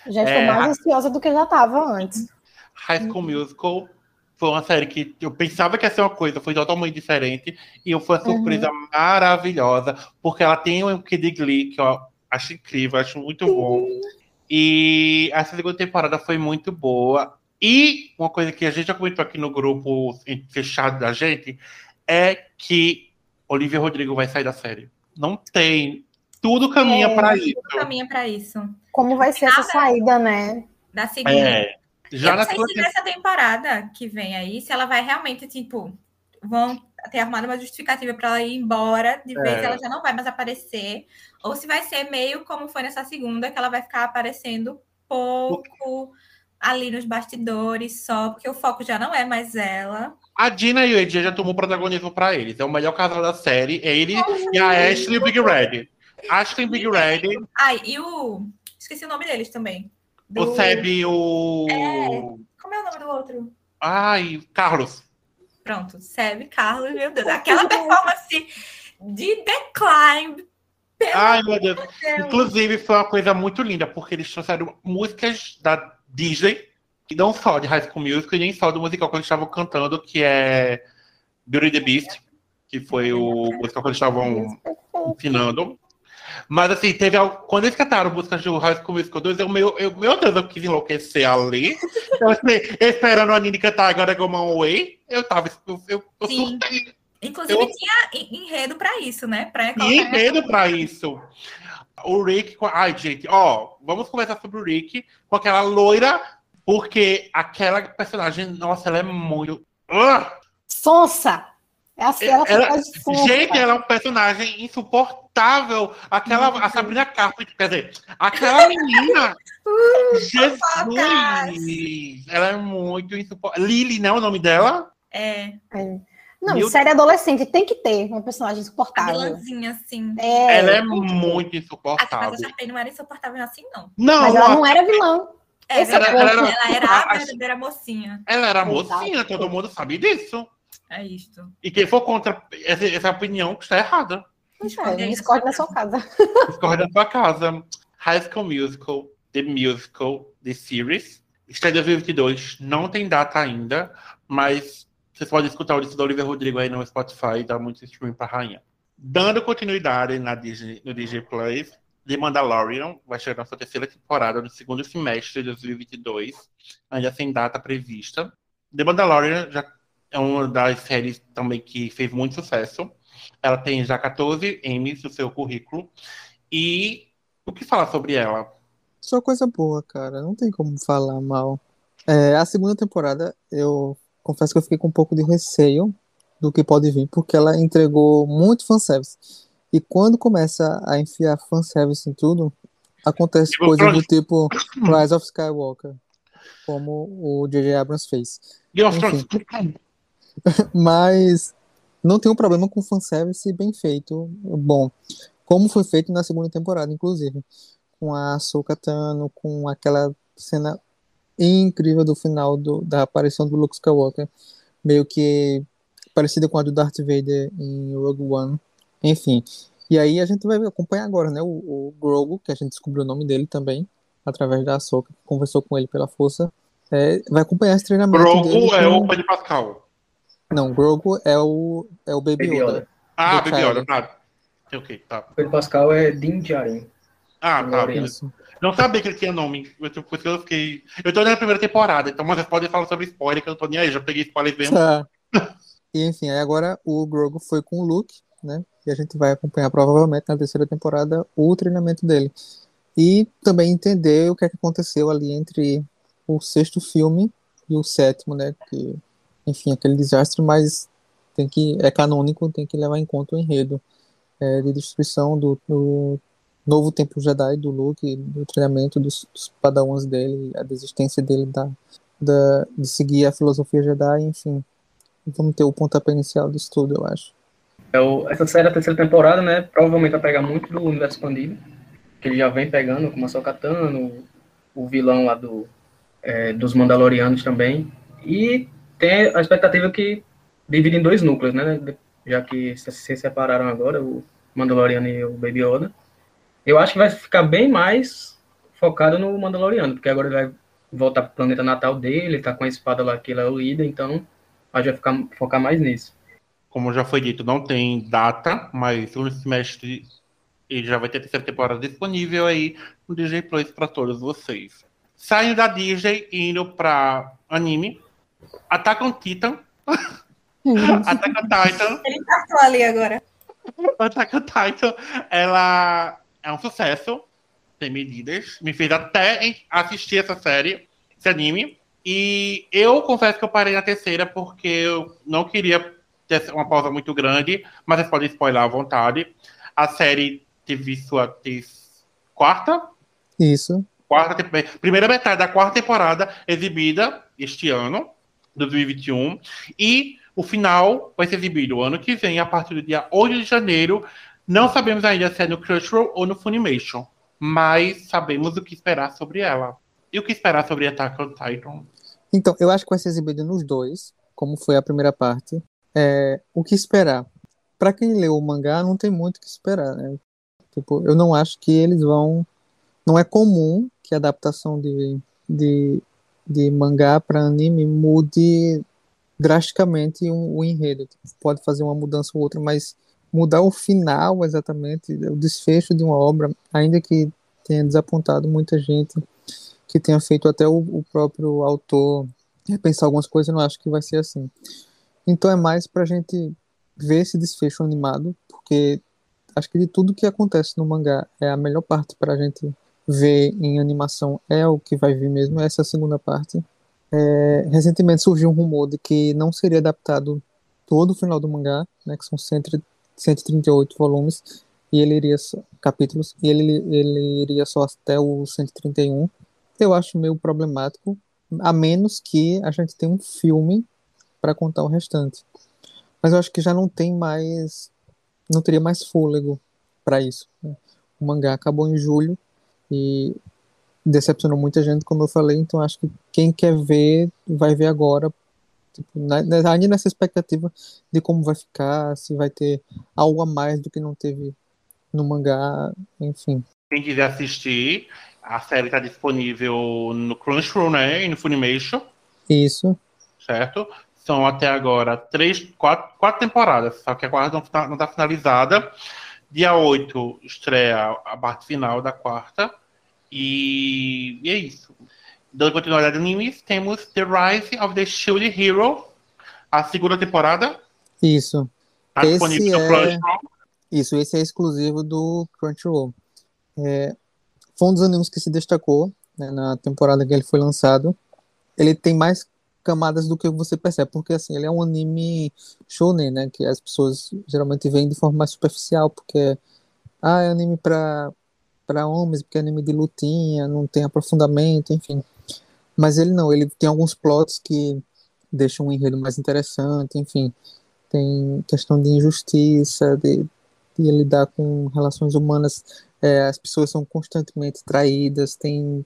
Já estou É, mais ansiosa do que eu já estava antes. High School Musical foi uma série que eu pensava que ia ser uma coisa, foi totalmente diferente. E foi uma surpresa maravilhosa, porque ela tem um Kid Glee, que eu acho incrível, acho muito bom. E essa segunda temporada foi muito boa. E uma coisa que a gente já comentou aqui no grupo fechado da gente é que Olivia Rodrigo vai sair da série. Não tem. Tudo caminha É. para isso. Caminha para isso. Como vai ser essa saída, né? Da segunda. É. Já eu na não sei se nessa temporada que vem aí, se ela vai realmente, tipo, vão ter arrumado uma justificativa para ela ir embora, de vez É. ela já não vai mais aparecer, ou se vai ser meio como foi nessa segunda, que ela vai ficar aparecendo pouco ali nos bastidores só, porque o foco já não é mais ela. A Dina e o Edia já tomou protagonismo pra eles. É o melhor casal da série. É ele e a Ashley e o Big Red. Ashley e Big Red, Ai, e o. Esqueci o nome deles também. Do- o Seb e o. Como é o nome do outro? Ai, Carlos. Pronto, Seb, Carlos, meu Deus. Aquela performance de Decline. Ai, meu Deus. Deus. Inclusive, foi uma coisa muito linda, porque eles trouxeram músicas da Disney, e não só de High School Musical, e nem só do musical que eles estavam cantando, que é Beauty the Beast, que foi o musical que eles estavam ensinando. Mas assim, teve algo. Quando eles cantaram músicas do High School Musical 2, eu, meu, eu, meu Deus, eu quis enlouquecer ali. Eu, assim, esperando a Nini cantar agora Go My Way, eu tava. Eu, eu, eu surtei. Inclusive, Eu- tinha en- enredo pra isso, né? Pra colocar- enredo pra isso. O Rick. Ai, gente, ó, vamos conversar sobre o Rick com aquela loira, porque aquela personagem, nossa, ela é muito. Ah! Sonsa! É ela, Ela- sonsa. Gente, ela é um personagem insuportável. Aquela, a Sabrina Carpenter, quer dizer, aquela menina. Jesus! Ela é muito insuportável. Lily, não é o nome dela? É, Não, Meu- série adolescente tem que ter uma personagem insuportável. vilãzinha, assim. É, ela é muito Ah, mas insuportável. a Sharpay não era insuportável assim, não. Não, Mas ela a- não era vilã. É, é o verdade. ponto. ela era a A- verdadeira mocinha. ela era mocinha, todo mundo sabe disso. É isto. E quem for contra essa, essa opinião está errada. É, discorde na sua casa. Discorda da sua casa. High School Musical, The Musical, The Series. Estreia 2022. Não tem data ainda, mas vocês podem escutar o disco da Olivia Rodrigo aí no Spotify, dá muito streaming pra rainha. Dando continuidade na Disney, no DJ Plus, The Mandalorian vai chegar na sua terceira temporada no segundo semestre de 2022, ainda sem data prevista. The Mandalorian já é uma das séries também que fez muito sucesso. Ela tem já 14 Emmys no seu currículo. E o que falar sobre ela? Só coisa boa, cara. Não tem como falar mal. É, a segunda temporada, eu confesso que eu fiquei com um pouco de receio do que pode vir, porque ela entregou muito fanservice. E quando começa a enfiar fanservice em tudo, acontece Tipo, coisas do tipo Rise of Skywalker, como o J.J. Abrams fez. Enfim. Mas não tem um problema com fanservice bem feito, bom, como foi feito na segunda temporada, inclusive, com a Ahsoka Tano, com aquela cena incrível do final do- da aparição do Luke Skywalker, meio que parecida com a do Darth Vader em Rogue One, enfim. E aí a gente vai acompanhar agora, né, o, o Grogu, que a gente descobriu o nome dele também, através da Ahsoka, que conversou com ele pela força, é, vai acompanhar esse treinamento dele Grogu é com- o Pedro Pascal. não, Grogu é o, é o Baby Baby Yoda. Yoda. Ah, Baby Yoda, tá. Ok, tá. Pedro Pascal é Din Djarin. Ah, tá. Isso. Não sabia que ele tinha nome. Eu, por isso que eu fiquei. Eu tô na primeira temporada, então vocês podem falar sobre spoiler, que eu não tô nem aí. Já peguei spoiler mesmo. Tá. E enfim, aí agora o Grogu foi com o Luke, né? E a gente vai acompanhar provavelmente na terceira temporada o treinamento dele. E também entender o que, é que aconteceu ali entre o sexto filme e o sétimo, né? Que, enfim, aquele desastre, mas tem que é canônico, tem que levar em conta o enredo é, de destruição do, do novo templo Jedi do Luke, do treinamento dos, dos padawans dele, a desistência dele da, da, de seguir a filosofia Jedi, enfim. Vamos ter o pontapé inicial disso tudo, eu acho. É o- essa série, a terceira temporada, né? Provavelmente vai pegar muito do universo expandido. Que ele já vem pegando, como a Sokatano, o vilão lá do, é, dos Mandalorianos também. E tem a expectativa que divide em dois núcleos, né? Já que se, se separaram agora, o Mandaloriano e o Baby Yoda. Eu acho que vai ficar bem mais focado no Mandaloriano, porque agora ele vai voltar pro planeta natal dele, tá com a espada lá que ele é o líder, então a gente vai ficar, focar mais nisso. Como já foi dito, não tem data, mas no semestre ele já vai ter a terceira temporada disponível aí no DJ Plus para todos vocês. Saindo da Disney e indo para anime, Attack on Titan. Attack on Titan. Ele passou ali agora. Attack on Titan, ela é um sucesso, tem medidas, me fez até assistir essa série, esse anime. E eu confesso que eu parei na terceira porque eu não queria uma pausa muito grande, mas vocês podem spoiler à vontade. A série teve sua quarta, Isso. quarta primeira metade da quarta temporada exibida este ano, 2021, e o final vai ser exibido ano que vem, a partir do dia 8 de janeiro. Não sabemos ainda se é no Crunchyroll ou no Funimation, mas sabemos o que esperar sobre ela. E o que esperar sobre Attack on Titan? Então, eu acho que vai ser exibido nos dois, como foi a primeira parte. É, o que esperar? Pra quem leu o mangá, não tem muito o que esperar, né? Tipo, eu não acho que eles vão. Não é comum que a adaptação de, de, de mangá para anime mude drasticamente o, o enredo. Tipo, pode fazer uma mudança ou outra, mas mudar o final exatamente, o desfecho de uma obra, ainda que tenha desapontado muita gente, que tenha feito até o, o próprio autor repensar algumas coisas, eu não acho que vai ser assim. Então é mais pra gente ver esse desfecho animado, porque acho que de tudo que acontece no mangá é a melhor parte pra gente ver em animação é o que vai vir mesmo, essa segunda parte. É, recentemente surgiu um rumor de que não seria adaptado todo o final do mangá, né, que são 100 138 volumes, e ele iria só, capítulos, e ele, ele iria só até o 131. Eu acho meio problemático, a menos que a gente tenha um filme para contar o restante. Mas eu acho que já não tem mais, não teria mais fôlego para isso. né? O mangá acabou em julho e decepcionou muita gente, como eu falei, então acho que quem quer ver vai ver agora, tipo, na- ainda nessa expectativa de como vai ficar, se vai ter algo a mais do que não teve no mangá, enfim. Quem quiser assistir, a série está disponível no Crunchyroll né, e no Funimation, Isso. certo? São até agora três, quatro, quatro temporadas, só que a quarta não está não tá finalizada. Dia 8 estreia a parte final da quarta. E, e é isso. Dando continuidade ao animes, temos The Rise of the Shield Hero, a segunda temporada. Isso. Tá Esse é-. Isso, esse é exclusivo do Crunchyroll. É, foi um dos animes que se destacou né, na temporada que ele foi lançado. Ele tem mais camadas do que você percebe, porque assim, ele é um anime shonen, né, que as pessoas geralmente veem de forma mais superficial, porque ah, é anime para para homens, porque é anime de lutinha, não tem aprofundamento, enfim. Mas ele não, ele tem alguns plots que deixam um enredo mais interessante, enfim. Tem questão de injustiça, de, de lidar com relações humanas. É, as pessoas são constantemente traídas, tem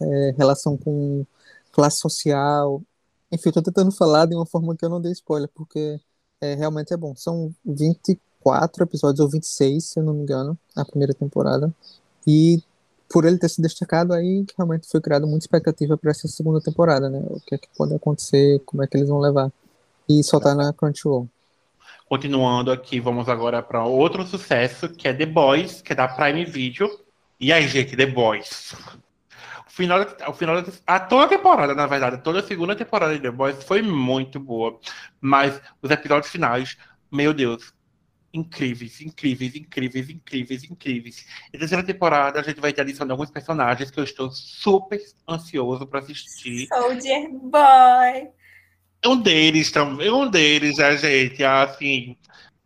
é, relação com classe social. Enfim, eu tô tentando falar de uma forma que eu não dei spoiler, porque é, realmente é bom. São 24 episódios, ou 26, se eu não me engano, a primeira temporada. E por ele ter se destacado aí, realmente foi criada muita expectativa para essa segunda temporada, né? O que é que pode acontecer, como é que eles vão levar. E só tá na Crunchyroll. Continuando aqui, vamos agora para outro sucesso, que é The Boys, que é da Prime Video. E aí, gente, The Boys. Final, o final da- a toda a temporada, na verdade, toda a segunda temporada de The Boys foi muito boa. Mas os episódios finais, meu Deus, incríveis, incríveis, incríveis, incríveis, incríveis. E terceira temporada a gente vai ter adição de alguns personagens que eu estou super ansioso para assistir. Soldier Boy. Um deles também, um deles, a gente, assim.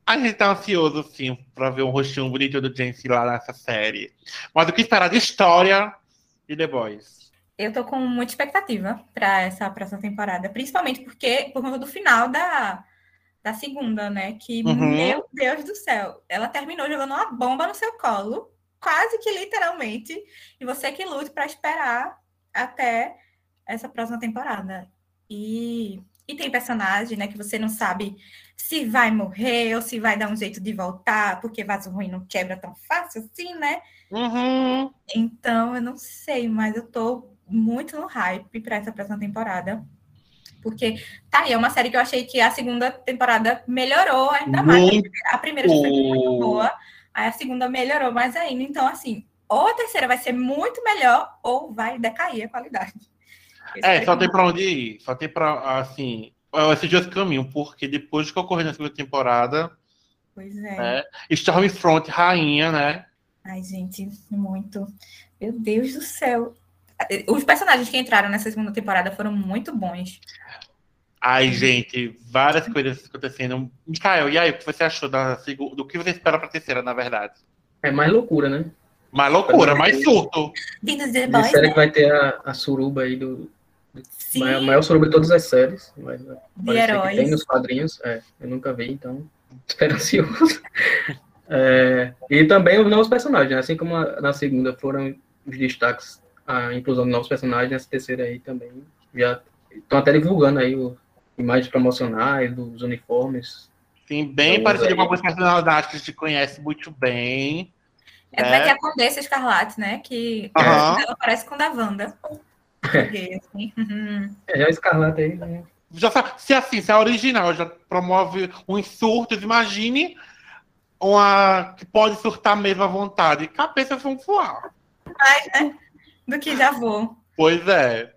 A gente tá ansioso, sim, pra ver o rostinho bonito do James lá nessa série. Mas o que esperar de história de The Boys? Eu tô com muita expectativa para essa próxima temporada, principalmente porque por conta do final da, da segunda, né? Que, Uhum. meu Deus do céu, ela terminou jogando uma bomba no seu colo, quase que literalmente, e você que lute para esperar até essa próxima temporada. E, e tem personagem, né, que você não sabe se vai morrer ou se vai dar um jeito de voltar, porque vaso ruim não quebra tão fácil assim, né? Uhum. Então, eu não sei, mas eu tô muito no hype para essa próxima temporada. Porque tá aí, é uma série que eu achei que a segunda temporada melhorou ainda mais. Muito. A primeira já foi muito boa, aí a segunda melhorou mais ainda. Então, assim, ou a terceira vai ser muito melhor, ou vai decair a qualidade. Eu É, só que tem pra onde ir. Só tem pra, assim. Esse dia caminho, porque depois que ocorreu na segunda temporada. Pois é. né? Stormfront, rainha, né? Ai, gente, muito. Meu Deus do céu. Os personagens que entraram nessa segunda temporada foram muito bons. Ai, gente, várias coisas acontecendo. Mikael, e aí, o que você achou da segunda? Do que você espera pra terceira, na verdade? É mais loucura, né? Mais loucura, mais surto. Série né? que vai ter a, a suruba aí do. Sim, maior, maior de todas as séries. Mas, de parece que heróis. tem nos quadrinhos. É, eu nunca vi, então. Espero ansioso. É, e também os novos personagens, né? assim como a- na segunda foram os destaques, a inclusão de novos personagens, nessa terceira aí também já estão até divulgando aí o, imagens promocionais dos uniformes. Sim, bem Então, parecido aí- com algumas personalidades que a gente conhece muito bem. É, né? vai ter a Condessa Escarlate, né? Que Aham. ela parece com a da Wanda. Porque, assim, uhum. É, já a Escarlata aí, né? Já se assim, se a original já promove uns surtos, imagine uma que pode surtar mesmo à vontade. Cabeças vão voar. Mais, né? Do que já vou. Pois é.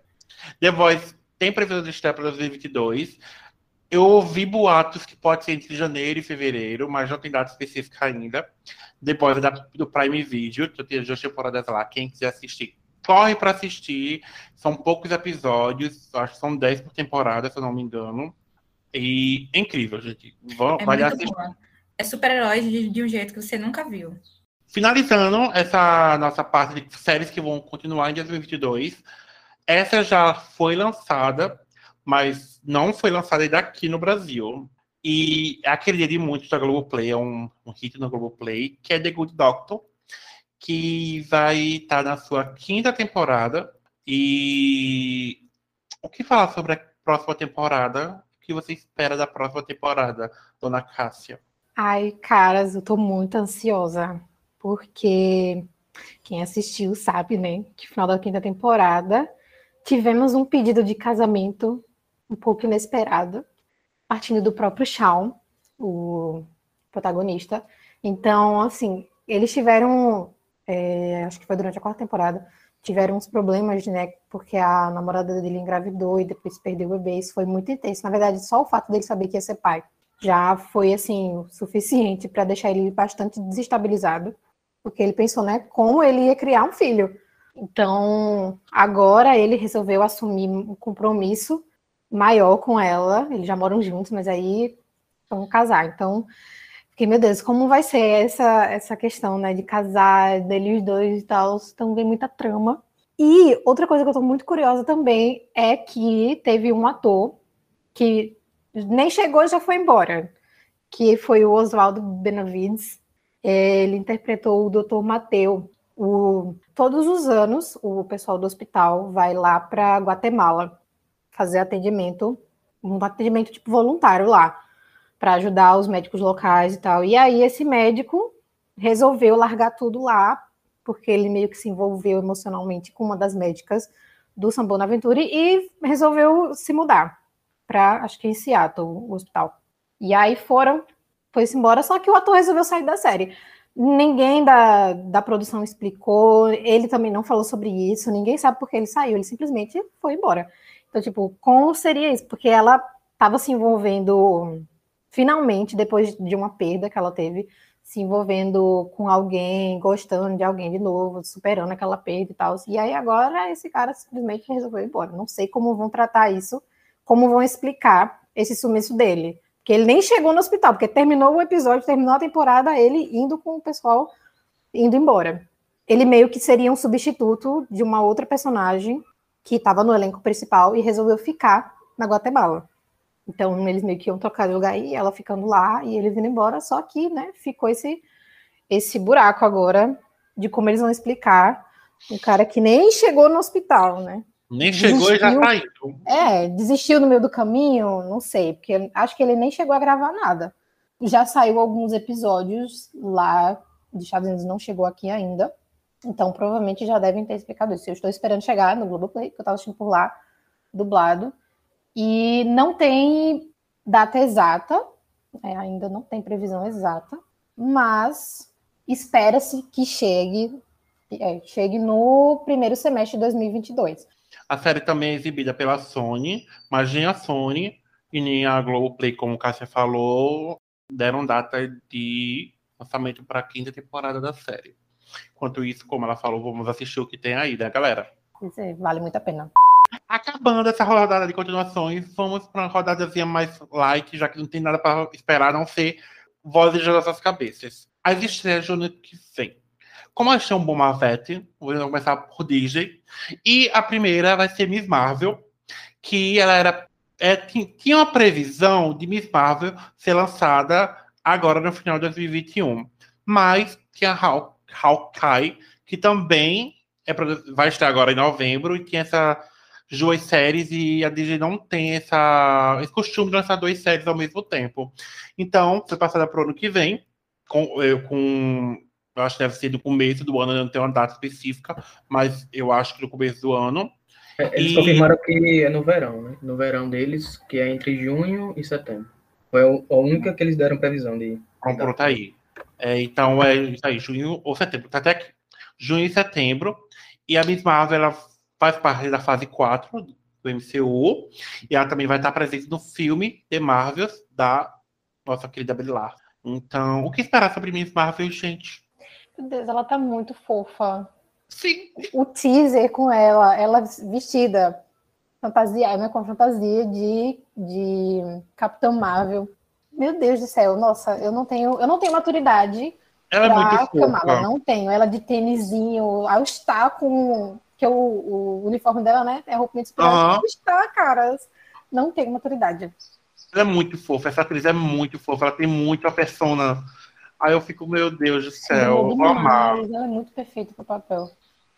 The Voice tem previsão de estreia para 2022. Eu ouvi boatos que pode ser entre janeiro e fevereiro, mas não tem data específica ainda. Depois da, do Prime Video, que eu tenho duas temporadas lá. Quem quiser assistir, corre para assistir. São poucos episódios, acho que são 10 por temporada, se eu não me engano. E é incrível, gente. Vão, É vale muito assistir. boa. É super-heróis de, de um jeito que você nunca viu. Finalizando essa nossa parte de séries que vão continuar em 2022, essa já foi lançada, mas não foi lançada ainda aqui no Brasil. E de muitos da Globoplay, é um, um hit na Globoplay, que é The Good Doctor, que vai estar na sua quinta temporada. E o que falar sobre a próxima temporada? O que você espera da próxima temporada, dona Cássia? Ai, caras, eu tô muito ansiosa, porque quem assistiu sabe, né, que final da quinta temporada tivemos um pedido de casamento um pouco inesperado, partindo do próprio Shawn, o protagonista. Então, assim, eles tiveram, é, acho que foi durante a quarta temporada, tiveram uns problemas, né, porque a namorada dele engravidou e depois perdeu o bebê, isso foi muito intenso. Na verdade, só o fato dele saber que ia ser pai já foi assim o suficiente para deixar ele bastante desestabilizado, porque ele pensou, né, como ele ia criar um filho. Então, agora ele resolveu assumir um compromisso maior com ela. Eles já moram juntos, mas aí vão casar. Então, fiquei, meu Deus, como vai ser essa essa questão, né, de casar, deles dois e tal? Então, vem muita trama. E outra coisa que eu tô muito curiosa também é que teve um ator que nem chegou e já foi embora, que foi o Oswaldo Benavides. Ele interpretou o Dr. Mateu. O, todos os anos, o pessoal do hospital vai lá para Guatemala fazer atendimento, um atendimento tipo voluntário lá, para ajudar os médicos locais e tal. E aí esse médico resolveu largar tudo lá, porque ele meio que se envolveu emocionalmente com uma das médicas do São Bonaventure e resolveu se mudar para, acho que em Seattle, o hospital. E aí foram, foi-se embora, só que o ator resolveu sair da série. Ninguém da, da produção explicou, ele também não falou sobre isso, ninguém sabe por que ele saiu, ele simplesmente foi embora. Então, tipo, como seria isso? Porque ela estava se envolvendo, finalmente, depois de uma perda que ela teve, se envolvendo com alguém, gostando de alguém de novo, superando aquela perda e tal. E aí agora esse cara simplesmente resolveu ir embora. Não sei como vão tratar isso como vão explicar esse sumiço dele. Porque ele nem chegou no hospital, porque terminou o episódio, terminou a temporada, ele indo com o pessoal indo embora. Ele meio que seria um substituto de uma outra personagem que estava no elenco principal e resolveu ficar na Guatemala. Então eles meio que iam trocar de lugar e ela ficando lá e ele vindo embora, só que, né, ficou esse esse buraco agora de como eles vão explicar um cara que nem chegou no hospital, né? Nem chegou desistiu, e já saiu. É, desistiu no meio do caminho, não sei, porque acho que ele nem chegou a gravar nada. Já saiu alguns episódios lá de Estados Unidos, não chegou aqui ainda. Então, provavelmente já devem ter explicado isso. Eu estou esperando chegar no Globoplay, que eu estava assistindo por lá, dublado. E não tem data exata, é, ainda não tem previsão exata, mas espera-se que chegue, é, chegue no primeiro semestre de 2022. A série também é exibida pela Sony, mas nem a Sony e nem a Globoplay, como o Cássia falou, deram data de lançamento para a quinta temporada da série. Enquanto isso, como ela falou, vamos assistir o que tem aí, né, galera? Isso aí, vale muito a pena. Acabando essa rodada de continuações, vamos para uma rodadazinha mais light, já que não tem nada para esperar a não ser vozes das nossas cabeças. As estreias do ano que vem. Como achei um bom Marvete, vou começar por Disney. E a primeira vai ser Miss Marvel, que ela era. É, tinha uma previsão de Miss Marvel ser lançada agora no final de 2021. Mas tinha Haw Hawkeye, que também é, vai estar agora em novembro, e tinha essa duas séries e a Disney não tem essa, esse costume de lançar duas séries ao mesmo tempo. Então, foi passada para o ano que vem, com, com eu acho que deve ser do começo do ano, não tem uma data específica, mas eu acho que no começo do ano. É, eles e... confirmaram que é no verão, né? No verão deles, que é entre junho e setembro. Foi a única que eles deram previsão de. Pronto, tá aí. É, então é isso aí, junho ou setembro. Tá até aqui. Junho e setembro. E a Miss Marvel ela faz parte da fase 4 do MCU. E ela também vai estar presente no filme The Marvels da nossa querida Brie Então, o que esperar sobre Miss Marvel, gente? Meu Deus, ela tá muito fofa. Sim. O teaser com ela, ela vestida, fantasia, né, com fantasia de, de Capitão Marvel. Meu Deus do céu, nossa, eu não tenho, eu não tenho maturidade. Ela é muito fofa. Não tenho. Ela de tênisinho, ao estar com que o, o uniforme dela, né, é roupa inspiração. Uhum. Está, cara. Não tenho maturidade. Ela é muito fofa, essa atriz é muito fofa, ela tem muito a persona Aí eu fico, meu Deus do céu, é vou amar. Ela é muito perfeita pro papel.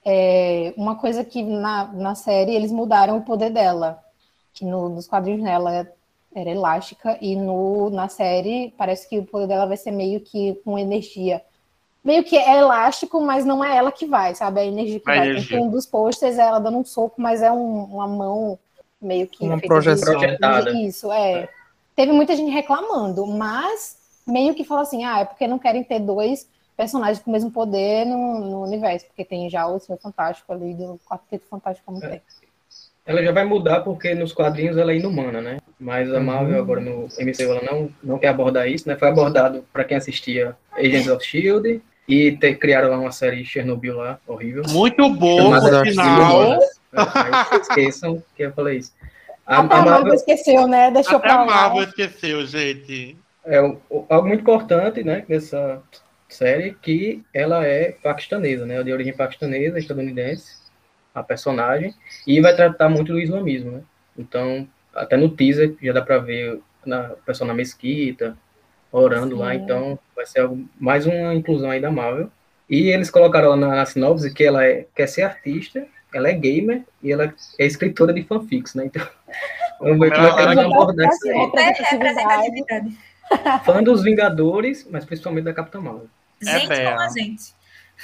É, uma coisa que na, na série eles mudaram o poder dela, que no, nos quadrinhos dela era elástica, e no, na série parece que o poder dela vai ser meio que com energia. Meio que é elástico, mas não é ela que vai, sabe? É a energia que a vai. Energia. Um dos posters é ela dando um soco, mas é um, uma mão meio que. Uma projeção. Projetada. Isso, é. Teve muita gente reclamando, mas meio que fala assim, ah, é porque não querem ter dois personagens com o mesmo poder no, no universo, porque tem já o Senhor Fantástico ali, do Quarteto Fantástico como é. tem. Ela já vai mudar porque nos quadrinhos ela é inumana, né? mas a Marvel agora no MCU ela não, não quer abordar isso, né? Foi abordado para quem assistia Agents of S.H.I.E.L.D. e te, criaram lá uma série Chernobyl lá, horrível. Muito bom, Chamada no final. War. Mas esqueçam que eu falei isso. A, Até a Marvel Marvel esqueceu, né? Deixou Até pra a lá. Marvel esqueceu, gente. é o- o- algo muito importante, né, dessa série, que ela é paquistanesa, né, de origem paquistanesa, estadunidense, a personagem, e vai tratar muito do islamismo, né. Então, até no teaser já dá pra ver na o pessoal na mesquita, orando lá, Sim. então vai ser algo, mais uma inclusão aí da Marvel. E eles colocaram lá na, na sinopse que ela é, quer ser artista, ela é gamer e ela é escritora de fanfics, né? Então, vamos ver como é que ela vai abordar isso aí. É Representatividade. representatividade. Fã dos Vingadores, mas principalmente da Capitã Marvel. É Gente bela. como a gente.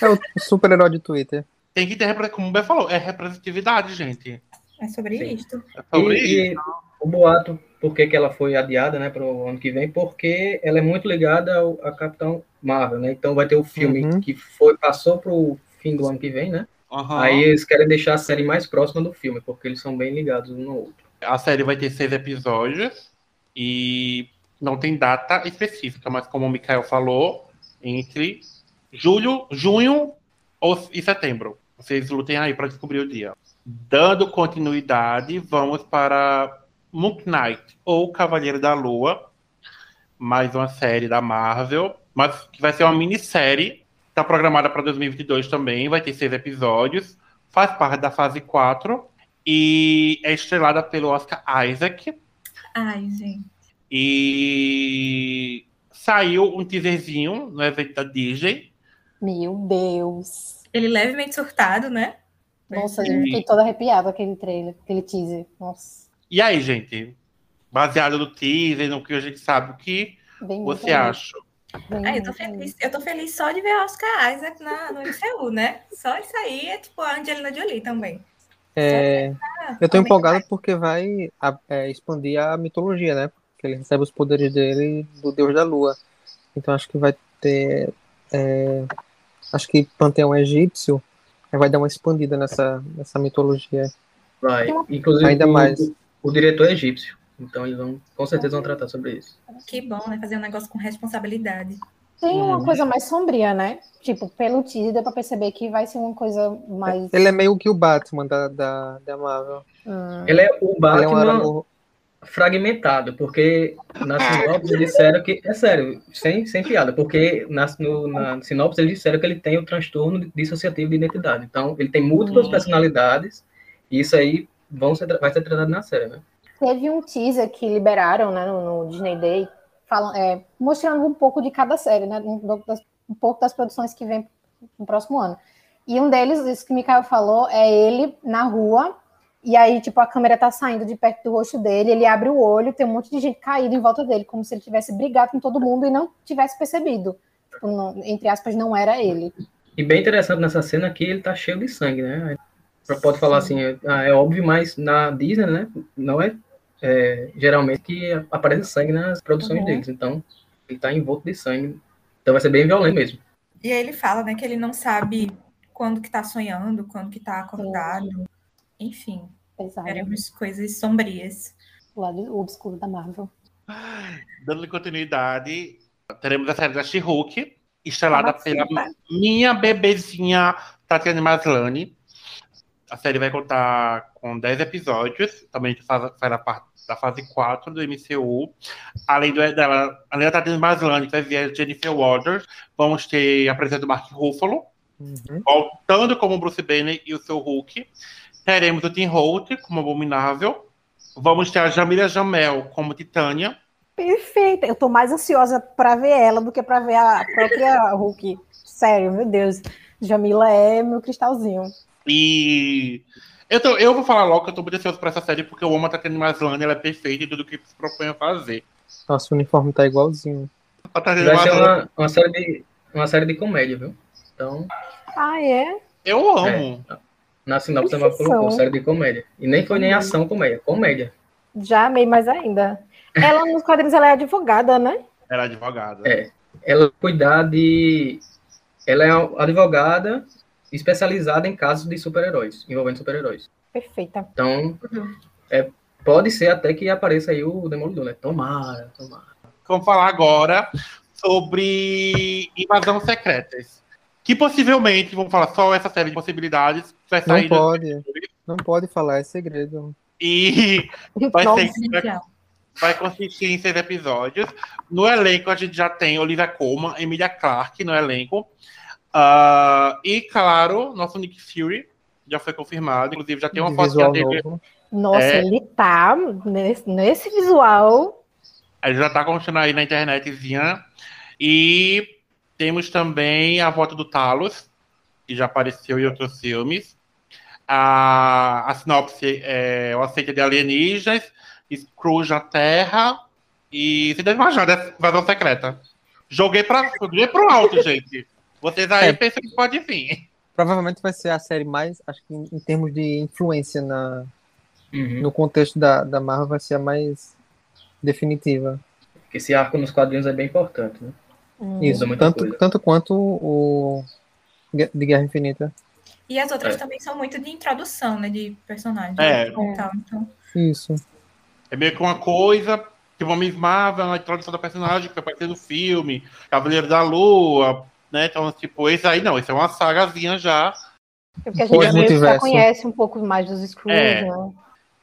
É o super-herói de Twitter. Tem que ter, como o Bé falou, é representatividade, gente. É sobre Sim. isto. É sobre isso. E, e o boato, por que, que ela foi adiada, né, para o ano que vem? Porque ela é muito ligada ao, a Capitão Marvel, né? Então vai ter o filme Uhum. que foi passou para o fim do ano que vem, né? Aham. Aí eles querem deixar a série mais próxima do filme, porque eles são bem ligados um no outro. A série vai ter seis episódios e não tem data específica, mas como o Mikael falou, entre julho, junho ou, e setembro. Vocês lutem aí para descobrir o dia. Dando continuidade, vamos para Moon Knight ou Cavaleiro da Lua, mais uma série da Marvel, mas que vai ser uma minissérie. Está programada para 2022 também, vai ter seis episódios, faz parte da fase 4 e é estrelada pelo Oscar Isaac. Ai, gente. E saiu um teaserzinho no evento da Disney. Meu Deus. Ele levemente surtado, né? Nossa, eu fiquei toda arrepiada com aquele trailer, aquele teaser. Nossa. E aí, gente? Baseado no teaser, no que a gente sabe, o que Bem você muito acha? bem Ai, eu tô feliz. Eu tô feliz só de ver a Oscar Isaac na, no MCU, né? Só isso aí é tipo a Angelina Jolie também. É, Ah, eu tô empolgado porque vai é, expandir a mitologia, né? Porque ele recebe os poderes dele do Deus da Lua. Então acho que vai ter. é, acho que Panteão Egípcio vai dar uma expandida nessa, nessa mitologia. Vai. Inclusive, Ainda o, mais. o, o diretor é egípcio. Então eles vão, com certeza vão tratar sobre isso. Que bom, né? Fazer um negócio com responsabilidade. Tem uma Uhum. coisa mais sombria, né? Tipo, pelo teaser deu pra perceber que vai ser uma coisa mais. Ele é meio que o Batman da, da, da Marvel. Hum, Ele é o Ele é um Batman. Fragmentado, porque na sinopse eles disseram que. É sério, sem, sem piada, porque na, no, na sinopse eles disseram que ele tem o transtorno dissociativo de identidade. Então, ele tem múltiplas Hum. personalidades, e isso aí vão ser, vai ser tratado na série, né? Teve um teaser que liberaram né, no, no Disney Day, falam, é, mostrando um pouco de cada série, né? Um, um pouco das produções que vem no próximo ano. E um deles, isso que o Mikael falou, é ele na rua, e aí, tipo, a câmera tá saindo de perto do rosto dele, ele abre o olho, tem um monte de gente caída em volta dele, como se ele tivesse brigado com todo mundo e não tivesse percebido. Tipo, não- entre aspas, não era ele. E bem interessante nessa cena que ele tá cheio de sangue, né? Pode falar assim, ah, é óbvio, mas na Disney, né? Não é, é, geralmente que aparece sangue nas produções Uhum. deles. Então, ele tá envolto de sangue. Então vai ser bem violento mesmo. E aí ele fala, né, que ele não sabe quando que tá sonhando, quando que tá acordado. Enfim, Pesado. teremos coisas sombrias. O lado obscuro da Marvel. Dando continuidade, teremos a série da She-Hulk, estrelada pela minha bebezinha Tatiana Maslany. A série vai contar com 10 episódios, também faz, faz a parte da fase 4 do MCU. Além do, dela, além da Tatiana Maslany, que vai vir a Jennifer Waters, vamos ter a presença do Mark Ruffalo, Uhum. voltando como Bruce Banner e o seu Hulk. Teremos o Tim Holt como Abominável. Vamos ter a Jamila Jamel como Titânia. Perfeita. Eu tô mais ansiosa pra ver ela do que pra ver a própria Hulk. Sério, meu Deus. Jamila é meu cristalzinho. E eu, tô- eu vou falar logo que eu tô muito ansioso pra essa série, porque eu amo a Tatiana Maslany, ela é perfeita em tudo que se propõe a fazer. Nossa, o uniforme tá igualzinho. A Tatiana Vai ser uma, uma, série de, uma série de comédia, viu? Então, Ah, é? eu amo. Na sinopse ela colocou série de comédia. E nem foi nem Uhum. ação comédia, comédia. Já amei mais ainda. Ela nos quadrinhos ela é advogada, né? Ela é advogada. É. Ela cuidar de. Ela é advogada especializada em casos de super-heróis, envolvendo super-heróis. Perfeita. Então, Uhum. é pode ser até que apareça aí o Demolidor, né? Tomara, tomara. Vamos falar agora sobre Invasão Secretas. Que possivelmente, vamos falar só essa série de possibilidades, vai Não sair. pode. Não pode falar, é segredo. E vai, ser, vai, consistir em seis episódios. No elenco, a gente já tem Olivia Colman, Emilia Clarke no elenco. Ah, e, claro, nosso Nick Fury já foi confirmado. Inclusive, já tem uma foto dele. Nossa, É. ele tá nesse, nesse visual. Ele já tá continuando aí na internetzinha. E temos também a volta do Talos, que já apareceu em outros filmes. A, a sinopse é o aceita de alienígenas, Scrooge na Terra e se imaginar dessa invasão secreta. Joguei, pra, joguei pro alto, gente. Vocês aí É. pensam que pode vir. Provavelmente vai ser a série mais, acho que em, em termos de influência na, Uhum. no contexto da, da Marvel, vai ser a mais definitiva. Esse arco nos quadrinhos é bem importante, né? Hum. Isso, muita tanto, coisa. tanto quanto o de Guerra Infinita. E as outras É. também são muito de introdução, né? De personagem. É. e tal, então, Isso. É meio que uma coisa, tipo uma Miss Marvel, a introdução da personagem que vai aparecer no filme, Cavaleiro da Lua, né? Então, tipo, esse aí não, esse é uma sagazinha já. É porque a gente meio já conhece um pouco mais dos Screws, É. né?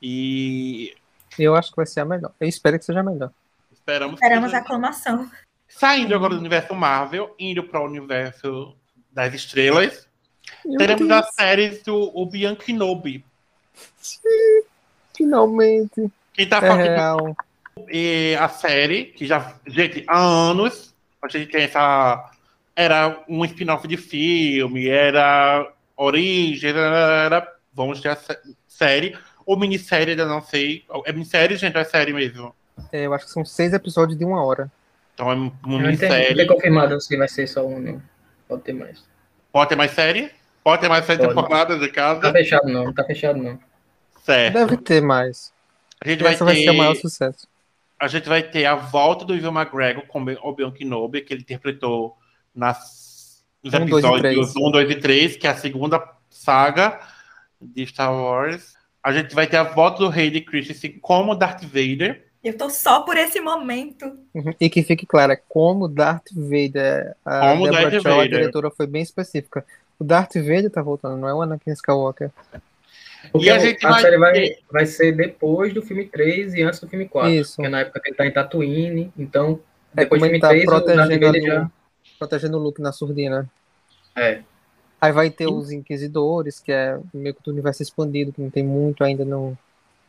E Eu acho que vai ser a melhor. Eu espero que seja a melhor. esperamos esperamos que a aclamação. Saindo agora do universo Marvel, indo para o universo das estrelas, Meu teremos Deus, as séries do Obi-Wan Kenobi. Finalmente. Quem tá É fazendo e a série, que já, gente, há anos, a gente tem essa. Era um spin-off de filme, era origem, era. Vamos ter a sé- série, ou minissérie, ainda não sei. É minissérie, gente, é série mesmo? É, eu acho que são seis episódios de uma hora. Então é uma Não tem, não minissérie. tem confirmado se vai ser só um, não. Pode ter mais. Pode ter mais série? Pode ter mais sete Pode. temporadas de Não tá casa? fechado, não. Não tá fechado, não. Certo. Deve ter mais. A gente vai Essa vai ser o maior ter. sucesso. A gente vai ter a volta do Ivan McGregor como Obi-Wan Kenobi, que ele interpretou nas, nos Um, dois e episódios três. 1, 2 e 3, que é a segunda saga de Star Wars. A gente vai ter a volta do Hayden Christensen como Darth Vader. Eu tô só por esse momento. Uhum. E que fique claro, é como Darth Vader. A Como Deborah Darth Chow, a Vader. diretora, foi bem específica. O Darth Vader tá voltando, não é o Anakin Skywalker. Porque E a a, gente a vai série vai, vai ser depois do filme 3 e antes do filme 4. Isso. Porque na época que ele tá em Tatooine, então É depois do filme tá 3 o Darth protegendo, Vader a já... Protegendo o Luke na surdina. É. Aí vai ter os Inquisidores, que é meio que do universo expandido, que não tem muito ainda no,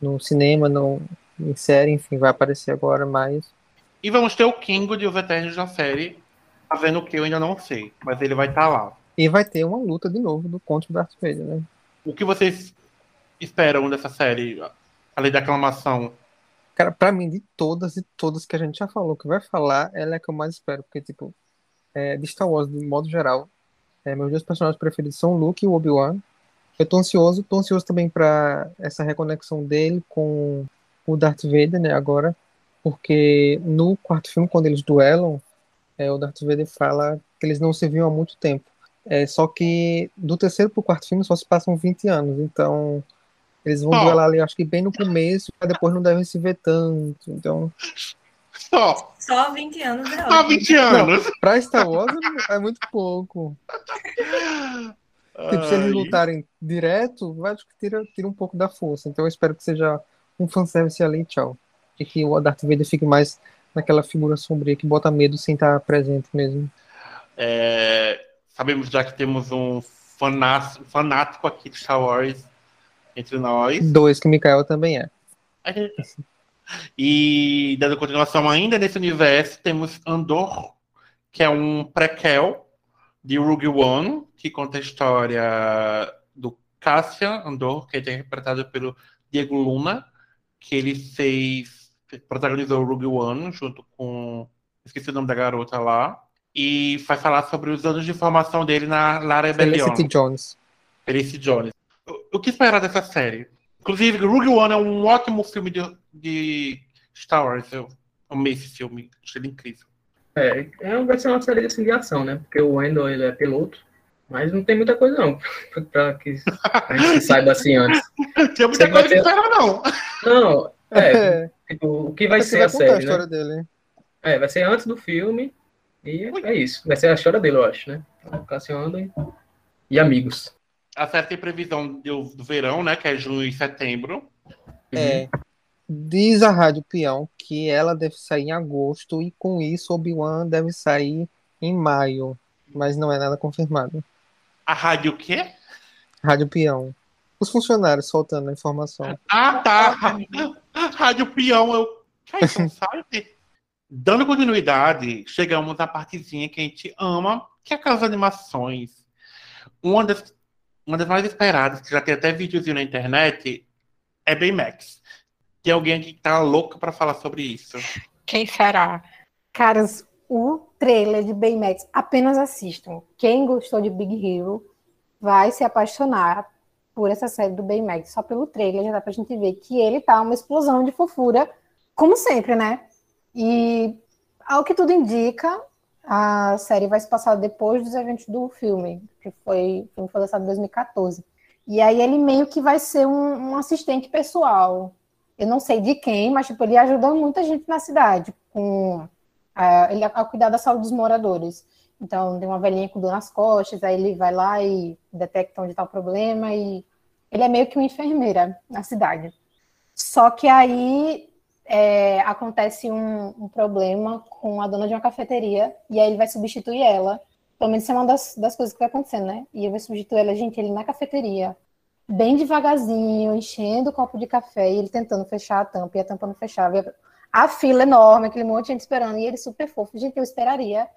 no cinema, não, em série, enfim, vai aparecer agora mais. E vamos ter o Kingo de Os Eternos na série, fazendo o que eu ainda não sei, mas ele vai estar lá. E vai ter uma luta de novo do contra o Darth Vader, né? O que vocês esperam dessa série, além da aclamação? Cara, pra mim, de todas e todas que a gente já falou, que vai falar, ela é a que eu mais espero, porque, tipo, é, de Star Wars, de modo geral, é, meus dois personagens preferidos são o Luke e o Obi-Wan. Eu tô ansioso, tô ansioso também pra essa reconexão dele com o Darth Vader, né, agora, porque no quarto filme, quando eles duelam, é, o Darth Vader fala que eles não se viam há muito tempo. É, só que do terceiro pro quarto filme só se passam 20 anos, então eles vão Ó. duelar ali, acho que bem no começo, mas depois não devem se ver tanto. Então, Só, Só 20 anos é ótimo. 20 anos. pra Star Wars é muito pouco. Tipo, se eles lutarem direto, vai acho que tira, tira um pouco da força. Então eu espero que seja um fanservice ali, tchau. E que o Darth Vader fique mais naquela figura sombria que bota medo sem estar presente mesmo. É, sabemos já que temos um fanático, fanático aqui de Star Wars entre nós. Dois, que o Mikael também é. E dando continuação ainda nesse universo, temos Andor, que é um prequel de Rogue One, que conta a história do Cassian Andor, que é interpretado pelo Diego Luna, que ele fez, protagonizou Rogue One junto com, esqueci o nome da garota lá, e vai falar sobre os anos de formação dele na La Rebellion. Felicity Jones. Felicity Jones. O, o que esperar dessa série? Inclusive, Rogue One é um ótimo filme de, de Star Wars. Eu amei esse filme, achei ele incrível. É, é, vai ser uma série de ação, né? Porque o Wendell ele é piloto, mas não tem muita coisa não, pra que a gente saiba assim antes. Tinha muita Você coisa que ter- esperar, não. Não, É, tipo, o que vai Você ser vai a contar a série, né? história dele. É, vai ser antes do filme. E é isso. Vai ser a história dele, eu acho, né? Cassiano e, e amigos. A série tem previsão do, do verão, né? Que é junho e setembro. É. Diz a Rádio Peão que ela deve sair em agosto e com isso Obi-Wan deve sair em maio, mas não é nada confirmado. A rádio o quê? Rádio Peão. Os funcionários soltando a informação. Ah, tá. Rádio Peão, eu. Sabe? Dando continuidade, chegamos na partezinha que a gente ama, que é aquelas animações. Uma das, uma das mais esperadas, que já tem até videozinho na internet, é Baymax. Tem alguém aqui que tá louco pra falar sobre isso. Quem será? Caras, o trailer de Baymax, apenas assistam. Quem gostou de Big Hero vai se apaixonar por essa série do Baymax. Só pelo trailer já dá pra gente ver que ele tá uma explosão de fofura, como sempre, né? E ao que tudo indica, a série vai se passar depois dos eventos do filme, que foi, filme foi lançado em 2014. E aí ele meio que vai ser um, um assistente pessoal. Eu não sei de quem, mas tipo, ele ajuda muita gente na cidade com a, ele, a cuidar da saúde dos moradores. Então, tem uma velhinha com dor nas costas, aí ele vai lá e detecta onde está o problema e ele é meio que uma enfermeira na cidade. Só que aí é, acontece um, um, problema com a dona de uma cafeteria e aí ele vai substituir ela. Pelo menos isso é uma das, das coisas que vai acontecendo, né? E ele vai substituir ela, gente, ele na cafeteria, bem devagarzinho, enchendo o copo de café e ele tentando fechar a tampa e a tampa não fechava. A fila enorme, aquele monte de gente esperando, e ele super fofo. Gente, eu esperaria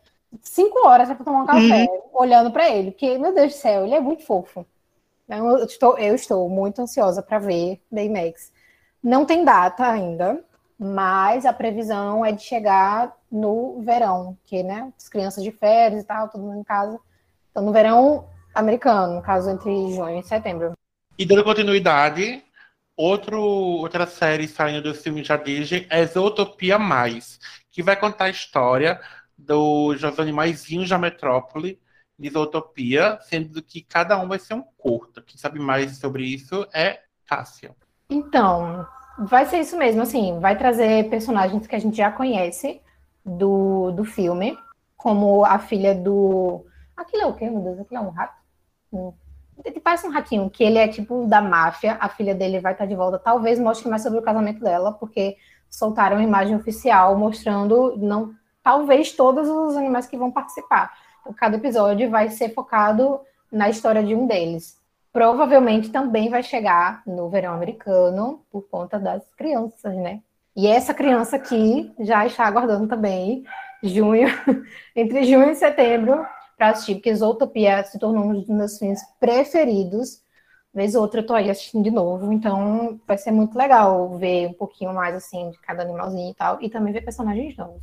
cinco horas para tomar um café, uhum. olhando para ele, porque, meu Deus do céu, ele é muito fofo. Então, eu estou, eu estou muito ansiosa para ver Baymax. Não tem data ainda, mas a previsão é de chegar no verão, que, né, as crianças de férias e tal, todo mundo em casa. Então, no verão americano, no caso, entre junho e setembro. E dando continuidade, outro, outra série saindo do filme da Disney é Zootopia Mais, que vai contar a história dos animaizinhos da metrópole de Zootopia, sendo que cada um vai ser um curto. Quem sabe mais sobre isso é Cássia. Então, vai ser isso mesmo, assim, vai trazer personagens que a gente já conhece do, do filme, como a filha do... Aquilo é o quê, meu Deus? Aquilo é um rato? Parece um ratinho, que ele é tipo da máfia, a filha dele vai estar de volta. Talvez mostre mais sobre o casamento dela, porque soltaram uma imagem oficial mostrando não talvez todos os animais que vão participar. Então, cada episódio vai ser focado na história de um deles. Provavelmente também vai chegar no verão americano por conta das crianças, né? E essa criança aqui já está aguardando também junho, entre junho e setembro, para assistir, porque Zootopia se tornou um dos meus filmes preferidos. Vez ou outra eu tô aí assistindo de novo, então vai ser muito legal ver um pouquinho mais assim de cada animalzinho e tal, e também ver personagens novos.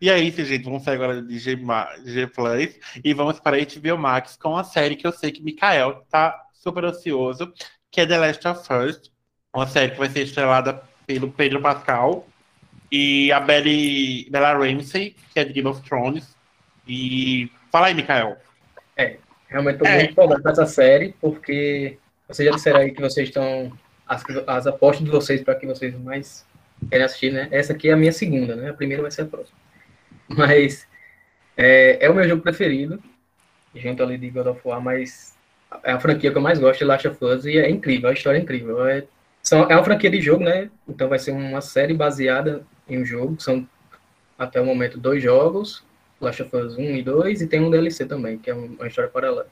E é isso, gente. Vamos sair agora de G, G Plus e vamos para a HBO Max com a série que eu sei que Mikael tá super ansioso, que é The Last of Us. Uma série que vai ser estrelada pelo Pedro Pascal e a Belly, Bella Ramsey, que é de Game of Thrones. E fala aí, Mikael. É, realmente tô é. muito empolgado com essa série, porque vocês já disseram aí que vocês estão. As, as apostas de vocês para que vocês mais querem assistir, né? Essa aqui é a minha segunda, né? A primeira vai ser a próxima. Mas é, é, o meu jogo preferido, junto ali de God of War, mas é a franquia que eu mais gosto, Last of Us, e é incrível, a história é incrível. É, são, é uma franquia de jogo, né? Então vai ser uma série baseada em um jogo, são até o momento dois jogos, Last of Us 1 e 2, e tem um DLC também, que é uma história paralela.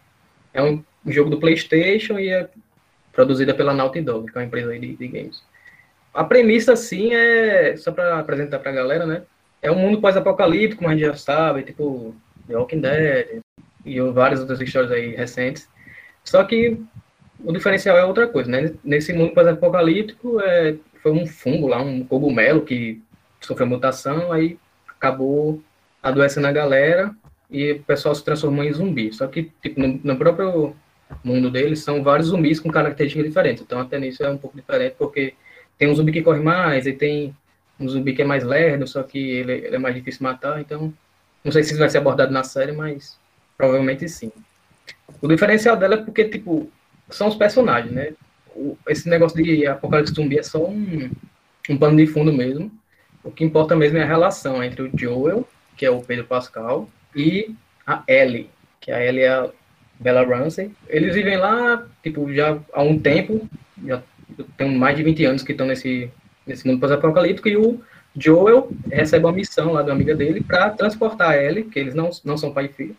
É um jogo do PlayStation e é produzida pela Naughty Dog, que é uma empresa de, de games. A premissa, assim, é, só para apresentar para a galera, né? é um mundo pós-apocalíptico, como a gente já sabe, tipo The Walking Dead e várias outras histórias aí recentes. Só que o diferencial é outra coisa, né? Nesse mundo pós-apocalíptico, é, foi um fungo lá, um cogumelo que sofreu mutação, aí acabou adoecendo a galera e o pessoal se transformou em zumbi. Só que, tipo, no, no próprio mundo deles, são vários zumbis com características diferentes. Então, até nisso é um pouco diferente, porque tem um zumbi que corre mais, e tem um zumbi que é mais lerdo, só que ele, ele, é mais difícil matar, então não sei se isso vai ser abordado na série, mas provavelmente sim. O diferencial dela é porque, tipo, são os personagens, né? O, esse negócio de apocalipse zumbi é só um, um pano de fundo mesmo. O que importa mesmo é a relação entre o Joel, que é o Pedro Pascal, e a Ellie, que a Ellie é a Bella Ramsey. Eles vivem lá, tipo, já há um tempo, já tem mais de 20 anos que estão nesse, nesse mundo pós-apocalíptico, e o Joel recebe uma missão lá da amiga dele para transportar a Ellie, que eles não, não são pai e filho,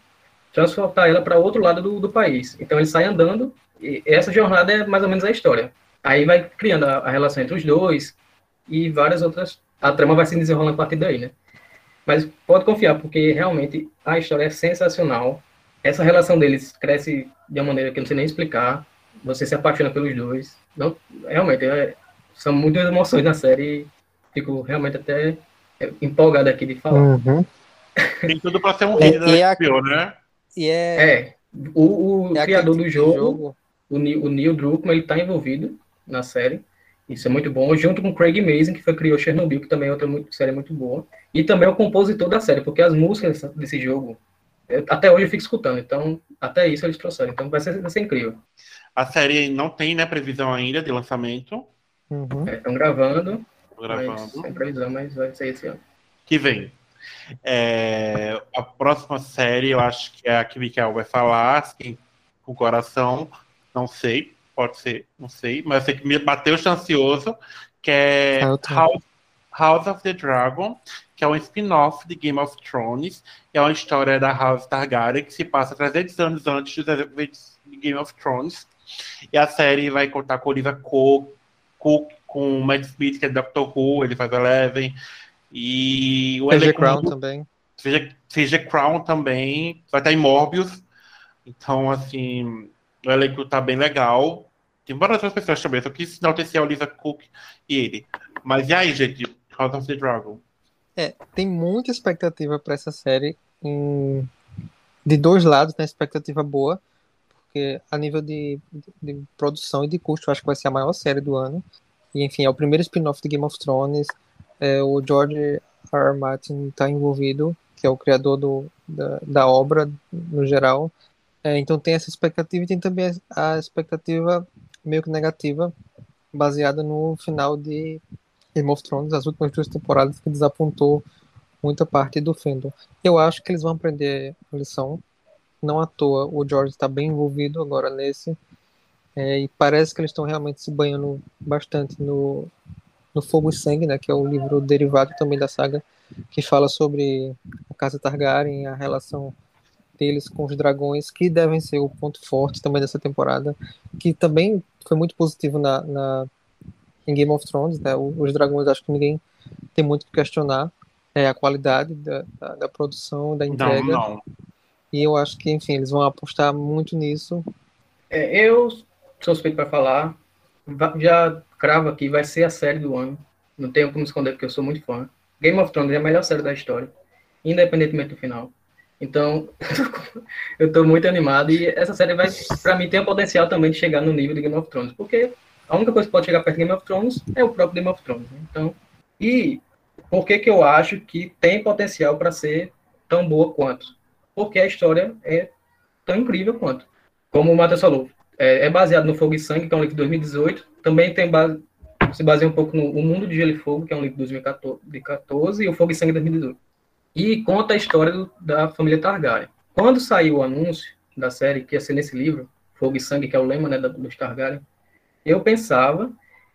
transportar ela para outro lado do, do país. Então ele sai andando, e essa jornada é mais ou menos a história. Aí vai criando a, a relação entre os dois e várias outras. A trama vai se desenrolando a partir daí, né? Mas pode confiar, porque realmente a história é sensacional. Essa relação deles cresce de uma maneira que eu não sei nem explicar. Você se apaixona pelos dois. Não, realmente, é, são muitas emoções na série. Fico realmente até empolgado aqui de falar. Uhum. Tem tudo pra ser um hit da E- e a- HBO, né? E é, É, o, o é criador do de jogo, O, Neil, o Neil Druckmann, ele tá envolvido na série. Isso é muito bom. Junto com Craig Mazin, que foi, criou Chernobyl, que também é outra muito, série muito boa. E também é o compositor da série, porque as músicas desse jogo, eu- até hoje eu fico escutando. Então, até isso eles trouxeram. Então, vai ser, vai ser incrível. A série não tem, né, previsão ainda de lançamento. Uhum. Estão gravando, Tô mas, gravando. sem previsão, mas vai ser esse ano. Que vem. É, a próxima série, eu acho que é a que o Mikael vai falar, assim, com o coração, não sei, pode ser, não sei, mas sei que me bateu ansioso, que é tô. House, House of the Dragon, que é um spin-off de Game of Thrones, é uma história da House Targaryen que se passa 300 anos antes dos eventos de Game of Thrones. E a série vai contar com Olivia Cook, Cook com o Matt Smith, que é Doctor Who, ele faz Eleven, e o elenco Crown muito- também. CG, CG Crown também, vai estar em Morbius. Então, assim, o elenco tá bem legal. Tem várias outras pessoas também, só quis enaltecer a Olivia Cook e ele. Mas e aí, gente? House of the Dragon. É, tem muita expectativa para essa série em- de dois lados, né? Expectativa boa, porque a nível de, de, de produção e de custo, eu acho que vai ser a maior série do ano. E enfim, é o primeiro spin-off de Game of Thrones. É, o George R. R. Martin está envolvido, que é o criador do, da, da obra no geral. É, então tem essa expectativa e tem também a expectativa meio que negativa, baseada no final de Game of Thrones, as últimas duas temporadas que desapontou muita parte do fandom. Eu acho que eles vão aprender a lição. Não à toa, o George está bem envolvido agora nesse. É, e parece que eles estão realmente se banhando bastante no, no Fogo e Sangue, né, que é o livro derivado também da saga, que fala sobre a Casa Targaryen, a relação deles com os dragões, que devem ser o ponto forte também dessa temporada, que também foi muito positivo na, na em Game of Thrones, né? Os dragões acho que ninguém tem muito o que questionar é, a qualidade da, da, da produção, da Não, entrega. não. E eu acho que, enfim, eles vão apostar muito nisso. É, eu sou suspeito para falar. Já cravo aqui, vai ser a série do ano. Não tenho como esconder, porque eu sou muito fã. Game of Thrones é a melhor série da história, independentemente do final. Então, eu tô muito animado e essa série vai, para mim, tem o potencial também de chegar no nível de Game of Thrones, porque a única coisa que pode chegar perto de Game of Thrones é o próprio Game of Thrones. né? Então, e por que que eu acho que tem potencial para ser tão boa quanto? Porque a história é tão incrível quanto. Como o Matheus falou, é, é baseado no Fogo e Sangue, que é um livro de 2018. Também tem base, se baseia um pouco no O Mundo de Gelo e Fogo, que é um livro de 2014, e o Fogo e Sangue de 2018. E conta a história do- da família Targaryen. Quando saiu o anúncio da série, que ia ser nesse livro, Fogo e Sangue, que é o lema né, dos Targaryen, eu pensava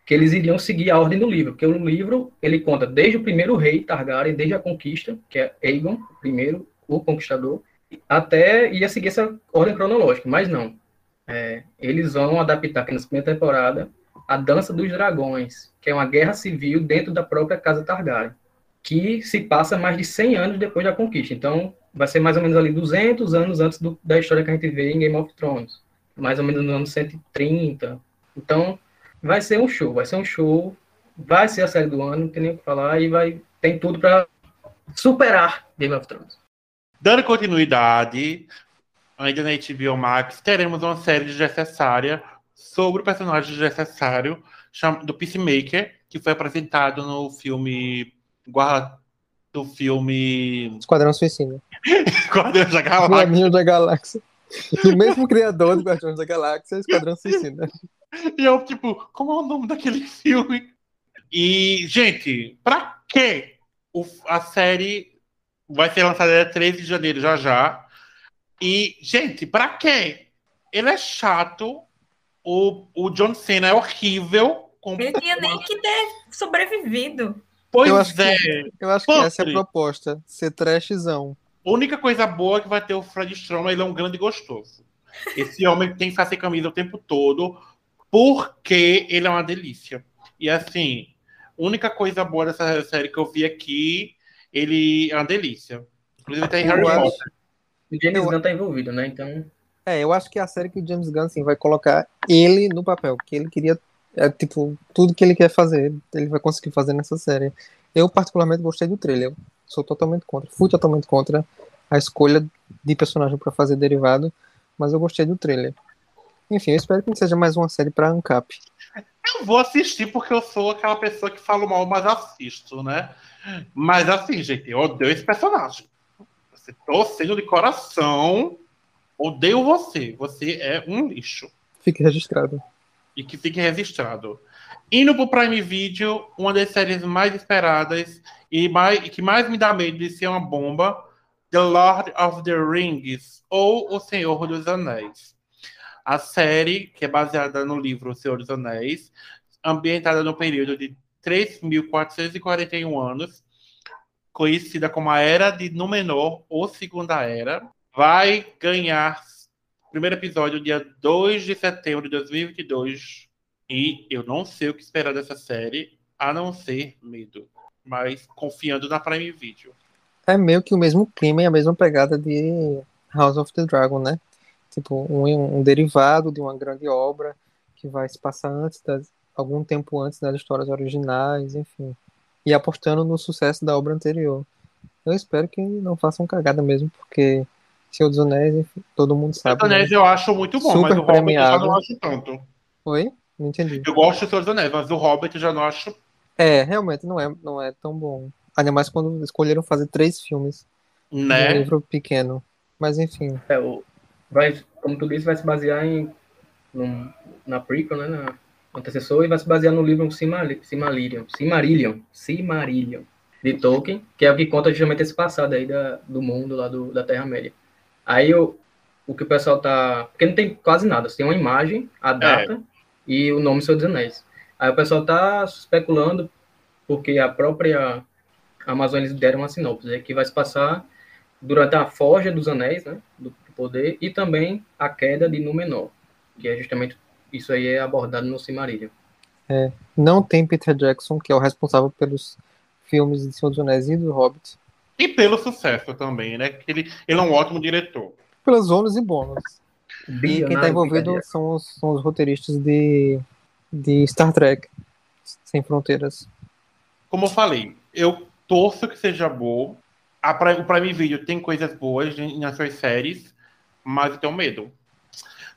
que eles iriam seguir a ordem do livro, porque o livro ele conta desde o primeiro rei Targaryen, desde a conquista, que é Aegon, o primeiro, o conquistador, até ia seguir essa ordem cronológica, mas não. É, eles vão adaptar aqui nessa primeira temporada a Dança dos Dragões, que é uma guerra civil dentro da própria casa Targaryen, que se passa mais de 100 anos depois da conquista. Então, vai ser mais ou menos ali 200 anos antes do- da história que a gente vê em Game of Thrones, mais ou menos no ano 130. Então, vai ser um show, vai ser um show, vai ser a série do ano, não tem nem o que falar, e vai tem tudo para superar Game of Thrones. Dando continuidade, ainda na HBO Max, teremos uma série desnecessária sobre o personagem desnecessário cham- do Peacemaker, que foi apresentado no filme Guarda do filme Esquadrão Suicida. Guardiões da Galáxia. Guardiões da Galáxia. Do mesmo criador do Guardiões da Galáxia, Esquadrão Suicida. E eu, tipo, como é o nome daquele filme? E, gente, pra que o- a série vai ser lançada dia 13 de janeiro já já? E, gente, pra quê? Ele é chato. O, o John Cena é horrível. Com... Ele tinha nem que ter sobrevivido. Pois Eu acho que- é. Eu acho que essa é a proposta. Ser trashzão. A única coisa boa é que vai ter o Fred Stroma, ele é um grande gostoso. Esse homem tem que sem camisa o tempo todo, porque ele é uma delícia. E assim, a única coisa boa dessa série que eu vi aqui, ele é uma delícia. Inclusive tem Harry acho- Potter. O James Eu- Gunn tá envolvido, né? Então, É, eu acho que é a série que o James Gunn assim, vai colocar ele no papel, que ele queria, é, tipo, tudo que ele quer fazer, ele vai conseguir fazer nessa série. Eu particularmente gostei do trailer, eu sou totalmente contra, fui totalmente contra a escolha de personagem para fazer derivado, mas eu gostei do trailer. Enfim, eu espero que não seja mais uma série para ANCAP. Eu vou assistir porque eu sou aquela pessoa que fala mal, mas assisto, né? Mas assim, gente, eu odeio esse personagem. Você torcendo de coração, odeio você. Você é um lixo. Fique registrado. E que fique registrado. Indo pro Prime Video, uma das séries mais esperadas e, mais, que mais me dá medo de ser uma bomba, The Lord of the Rings, ou O Senhor dos Anéis. A série, que é baseada no livro O Senhor dos Anéis, ambientada no período de 3.441 anos, conhecida como a Era de Númenor, ou Segunda Era, vai ganhar primeiro episódio dia 2 de setembro de 2022. E eu não sei o que esperar dessa série, a não ser medo. Mas confiando na Prime Video. É meio que o mesmo clima e a mesma pegada de House of the Dragon, né? Tipo, um, um derivado de uma grande obra que vai se passar antes das, algum tempo antes das histórias originais, enfim. E apostando no sucesso da obra anterior. Eu espero que não façam cagada mesmo, porque Senhor dos Anéis, enfim, todo mundo O sabe. Anéis né? eu acho muito bom, Super mas o Hobbit eu já não acho tanto. Oi? Não entendi. Eu gosto do Senhor dos Anéis, mas o Hobbit eu já não acho. É, realmente não é, não é tão bom. Ainda mais quando escolheram fazer três filmes de um Né? livro pequeno. Mas enfim. é, o, vai, como tu disse, vai se basear em num- na prequel, né? Na, antecessor, e vai se basear no livro Silmarillion, Silmarillion, Silmarillion, de Tolkien, que é o que conta justamente esse passado aí da, do mundo lá do, da Terra-média. Aí o, o que o pessoal tá... Porque não tem quase nada, só tem uma imagem, a data e o nome Senhor dos Anéis. Aí o pessoal tá especulando, porque a própria Amazon eles deram uma sinopse, é que vai se passar durante a forja dos anéis, né, do poder, e também a queda de Númenor, que é justamente isso aí é abordado no Silmarillion. Não tem Peter Jackson, que é o responsável pelos filmes de Senhor dos Anéis e do Hobbit. E pelo sucesso também, né? Que ele, ele é um ótimo diretor. Pelos ônus e bônus. E quem está envolvido são os, são os roteiristas de, de Star Trek Sem Fronteiras. Como eu falei, eu torço que seja bom. A Prime, o Prime Video tem coisas boas em- nas suas séries, mas eu tenho medo.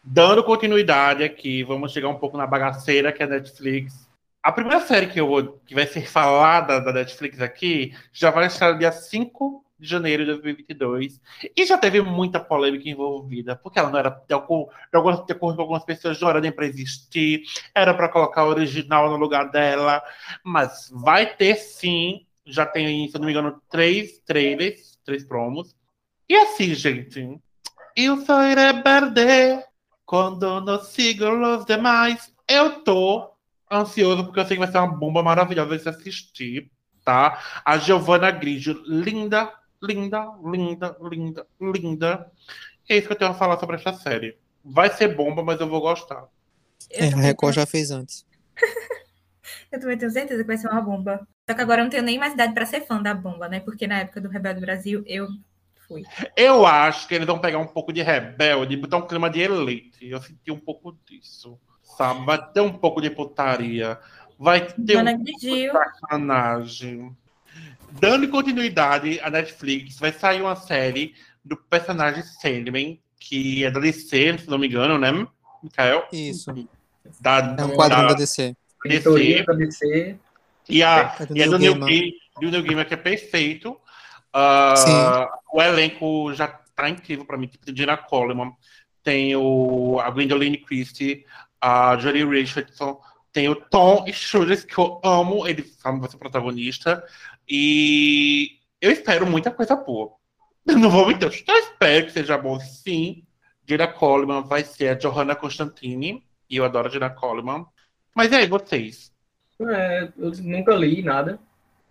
Dando continuidade aqui, vamos chegar um pouco na bagaceira que é a Netflix. A primeira série que, eu que vai ser falada da Netflix aqui já vai estar no dia 5 de janeiro de 2022. E já teve muita polêmica envolvida, porque ela não era, de acordo, de acordo de algumas pessoas, não era nem para existir, era para colocar a original no lugar dela. Mas vai ter sim. Já tem, se eu não me engano, três trailers, três promos. E assim, gente. Eu sou rebelde quando não sigo os demais. Eu tô ansioso porque eu sei que vai ser uma bomba maravilhosa de se assistir, tá? A Giovanna Grigio, linda, linda, linda, linda, linda. É isso que eu tenho a falar sobre essa série. Vai ser bomba, mas eu vou gostar. Eu, É, a Record tenho- já fez antes. eu também tenho certeza que vai ser uma bomba. Só que agora eu não tenho nem mais idade pra ser fã da bomba, né? Porque na época do Rebelde Brasil eu fui. Eu acho que eles vão pegar um pouco de rebelde e botar um clima de elite. Eu senti um pouco disso. Sabe? Vai ter um pouco de putaria. Vai ter Joana um Grigio, personagem. Dando continuidade, a Netflix vai sair uma série do personagem Sandman, que é da DC, se não me engano, né, Mikael? Isso. Da, É um quadrinho da da DC. DC. da DC, E, a, É do e é do Gaiman. Gaiman, do Neil Gaiman, que é perfeito. Ah, o elenco já tá incrível pra mim. Tipo, Gina Coleman, tem o, a Gwendoline Christie, a Jolie Richardson, Tem o Tom Sturges, que eu amo, ele vai ser protagonista. E eu espero muita coisa boa. Eu não vou mentir, eu espero que seja bom, sim. Gina Coleman vai ser a Johanna Constantine, e eu adoro a Gina Coleman. Mas e aí, vocês? É, eu nunca li nada,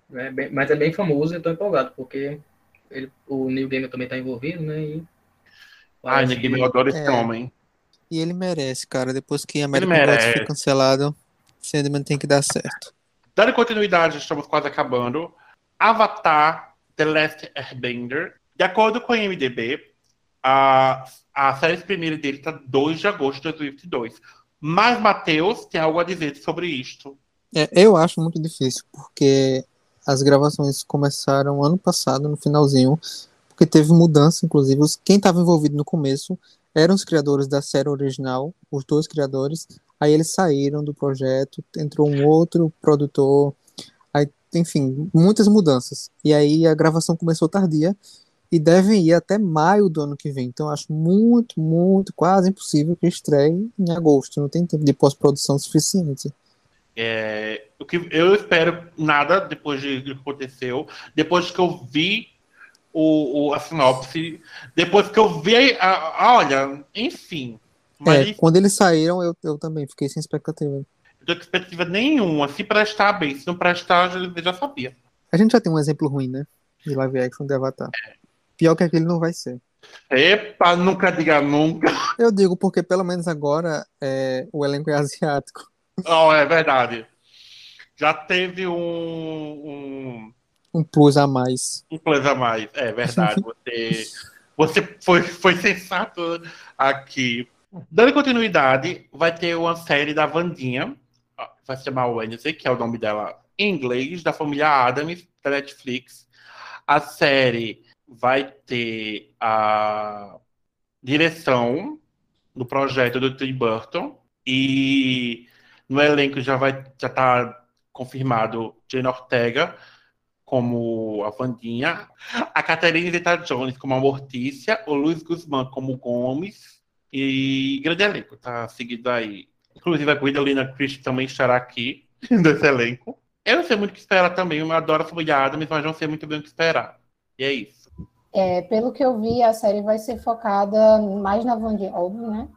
né, bem, mas é bem famoso e eu tô empolgado, porque ele, o Neil Gaiman também tá envolvido, né? E Ai, ninguém que- me adora esse É. homem. E ele merece, cara. Depois que American merece. Gods foi cancelado, Sandman tem que dar certo. Dando continuidade, estamos quase acabando. Avatar The Last Airbender. De acordo com o IMDB, a, a série primeira dele está 2 de agosto de 2022. Mas Matheus tem algo a dizer sobre isto. É, eu acho muito difícil, porque as gravações começaram ano passado, no finalzinho, porque teve mudança, inclusive. Quem estava envolvido no começo eram os criadores da série original, os dois criadores. Aí eles saíram do projeto, entrou um outro produtor. Aí, enfim, muitas mudanças. E aí a gravação começou tardia e devem ir até maio do ano que vem. Então acho muito, muito, quase impossível que estreie em agosto. Não tem tempo de pós-produção suficiente. É, o que eu espero nada depois de, do que aconteceu. Depois que eu vi o, o- a sinopse, depois que eu vi a, a- olha, enfim. Mas É, quando eles saíram, eu, eu também fiquei sem expectativa. não tenho expectativa nenhuma. Se prestar bem, se não prestar, já- eu já sabia. A gente já tem um exemplo ruim, né? De live action de Avatar. Pior que aquele não vai ser. Epa, nunca diga nunca. Eu digo porque pelo menos agora é, o elenco é asiático. Oh, é verdade. Já teve um, um, Um plus a mais. um plus a mais. É verdade. Você, você foi, foi sensato aqui. Dando continuidade, vai ter uma série da Vandinha. ó, Vai se chamar Wednesday, que é o nome dela em inglês, da família Adams, da Netflix. A série vai ter a direção do projeto do Tim Burton. E no elenco já vai já tá confirmado Jane Ortega como a Vandinha, a Catherine Zeta-Jones como a Mortícia, o Luiz Guzmán como Gomes e grande elenco, tá seguido aí. Inclusive a Gwendolyn Christie também estará aqui desse elenco. Eu não sei muito o que esperar também, eu adoro a família Adams, mas não sei muito bem o que esperar. E é isso. É, pelo que eu vi, a série vai ser focada mais na Vandy, óbvio, né?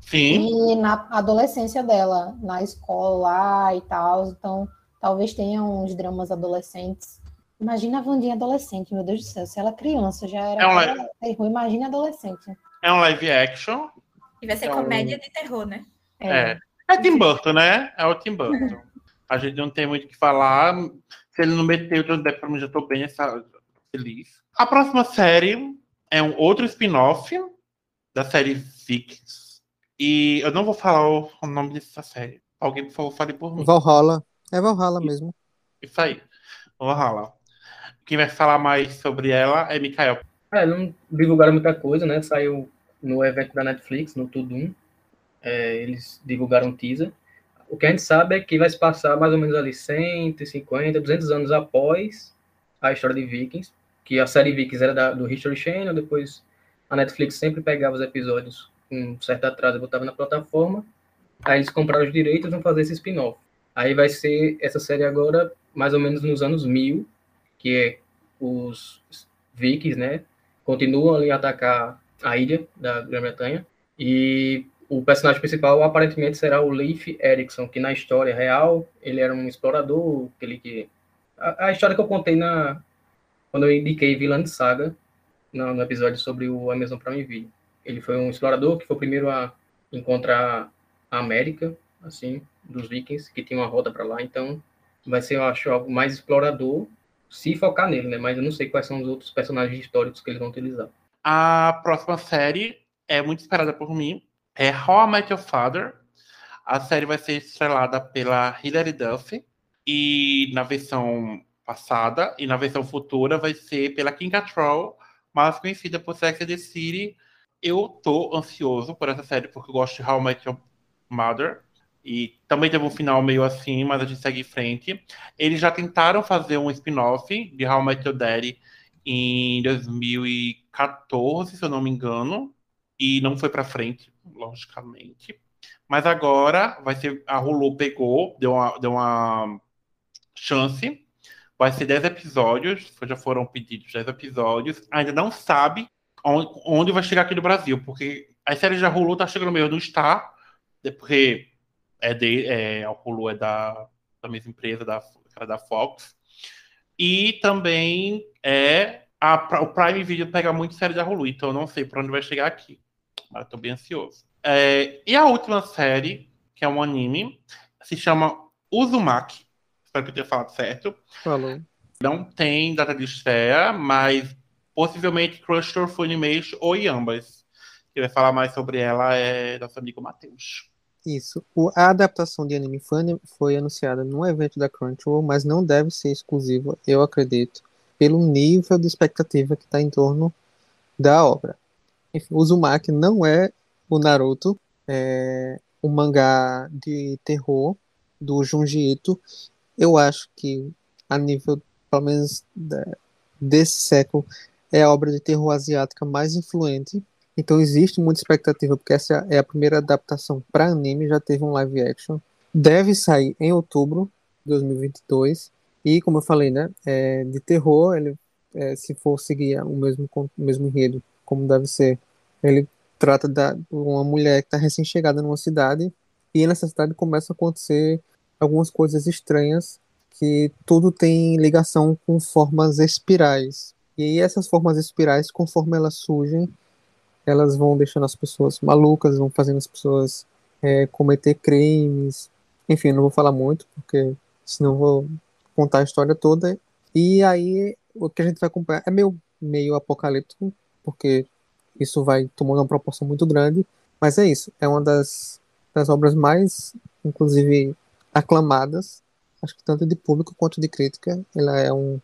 Sim, E na adolescência dela, na escola lá e tal. Então, talvez tenha uns dramas adolescentes. Imagina a Vandinha adolescente, meu Deus do céu. Se ela é criança já era É pra ser ruim, imagina adolescente. é um live action. E vai ser Então- comédia de terror, né? É. É Tim Burton, né? É o Tim Burton. A gente não tem muito o que falar. Se ele não meteu o Johnny Depp, pra mim já tô bem essa- feliz. A próxima série é um outro spin-off da série Vikings. E eu não vou falar o, o nome dessa série. Alguém, por favor, fale por mim. Valhalla. É Valhalla mesmo. Isso aí. Valhalla. Quem vai falar mais sobre ela é Mikael. É, não divulgaram muita coisa, né? Saiu no evento da Netflix, no Tudum. É, eles divulgaram um teaser. O que a gente sabe é que vai se passar mais ou menos ali 150, 200 anos após a história de Vikings, que a série Vikings era da- do History Channel, depois a Netflix sempre pegava os episódios com um certo atraso e botava na plataforma. Aí eles compraram os direitos e vão fazer esse spin-off. Aí vai ser essa série agora, mais ou menos nos anos 1000, que é os Vikings, né? Continuam ali a atacar a ilha da Grã-Bretanha. E o personagem principal aparentemente será o Leif Erikson, que na história real ele era um explorador, aquele que. A, a história que eu contei na. Quando eu indiquei Vilã Saga, no, no episódio sobre o Amazon Prime Video. Ele foi um explorador que foi o primeiro a encontrar a América, assim, dos vikings, que tinha uma rota para lá. Então, vai ser, eu acho, algo mais explorador, se focar nele, né? Mas eu não sei quais são os outros personagens históricos que eles vão utilizar. A próxima série é muito esperada por mim. É How I Met Your Father. A série vai ser estrelada pela Hilary Duff. E na versão passada e na versão futura vai ser pela Kim Cattrall, mais conhecida por Sex and the City. Eu tô ansioso por essa série porque eu gosto de How I Met Your Mother. E também teve um final meio assim, mas a gente segue em frente. Eles já tentaram fazer um spin-off de How I Met Your Daddy em 2014, se eu não me engano, e não foi pra frente, logicamente. Mas agora vai ser. A Hulu pegou, deu uma, deu uma chance. Vai ser 10 episódios. Já foram pedidos 10 episódios. Ainda não sabe onde, onde vai chegar aqui no Brasil, porque as séries da Hulu tá chegando meio no Star, porque é de, é, a Hulu é da, da mesma empresa, da, da Fox. E também é a, o Prime Video pega muito série da Hulu, então eu não sei para onde vai chegar aqui. Mas eu tô bem ansioso. É, e a última série, que é um anime, se chama Uzumaki. Espero que eu tenha falado certo. Falou. Não tem data de estreia, mas possivelmente Crush Funimation ou ambas. Quem vai falar mais sobre ela é nosso amigo Matheus. Isso. O, a adaptação de anime foi, foi anunciada num evento da Crunchyroll, mas não deve ser exclusiva, eu acredito, pelo nível de expectativa que está em torno da obra. Enfim, o Uzumaki não é o Naruto, é um mangá de terror do Junji Ito. Eu acho que, a nível, pelo menos, desse século, é a obra de terror asiática mais influente. Então existe muita expectativa, porque essa é a primeira adaptação para anime, já teve um live action. Deve sair em outubro de 2022. E, como eu falei, né, é, de terror, ele, é, se for seguir o mesmo, o mesmo enredo, como deve ser, ele trata de uma mulher que está recém-chegada numa cidade e nessa cidade começam a acontecer algumas coisas estranhas que tudo tem ligação com formas espirais. E aí essas formas espirais, conforme elas surgem, elas vão deixando as pessoas malucas, vão fazendo as pessoas é, cometer crimes. Enfim, não vou falar muito, porque senão vou contar a história toda. E aí o que a gente vai acompanhar é meio, meio apocalíptico, porque isso vai tomando uma proporção muito grande. Mas é isso, é uma das, das obras mais, inclusive, aclamadas, acho que tanto de público quanto de crítica. Ela é um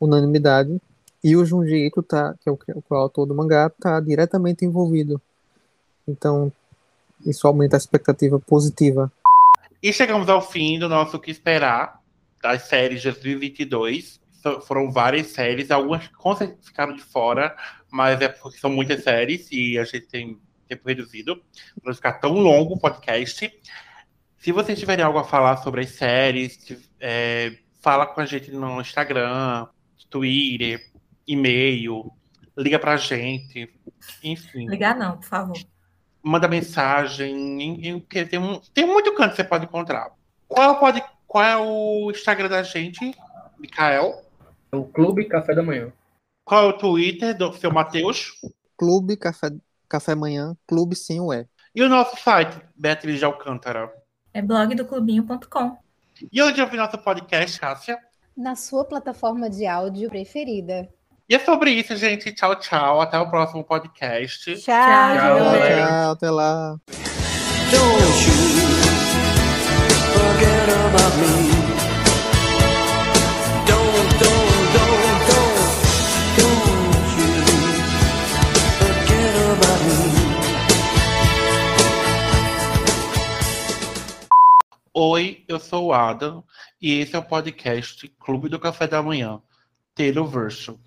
unanimidade. E o Junji Ito, tá, que é o, que é o autor do mangá, está diretamente envolvido. Então, isso aumenta a expectativa positiva. E chegamos ao fim do nosso Que Esperar, das séries de 2022. Foram várias séries, algumas ficaram de fora, mas é porque são muitas séries e a gente tem tempo reduzido para não ficar tão longo o podcast. Se vocês tiverem algo a falar sobre as séries, é, fala com a gente no Instagram, Twitter, e-mail, liga pra gente, enfim. Ligar não, por favor. Manda mensagem, tem, um, tem muito canto que você pode encontrar. Qual, pode, qual é o Instagram da gente, Mikael? É o Clube Café da Manhã. Qual é o Twitter do seu Matheus? Clube Café, Café Manhã, Clube sim o é. E o nosso site, Beatriz de Alcântara? É blogdoclubinho.com. E onde ouvir nosso podcast, Cássia? Na sua plataforma de áudio preferida. E é sobre isso, gente. Tchau, tchau. Até o próximo podcast. Tchau, tchau. Tchau, tchau até lá. Oi, eu sou o Adam e esse é o podcast Clube do Café da Manhã, Taylor Verso.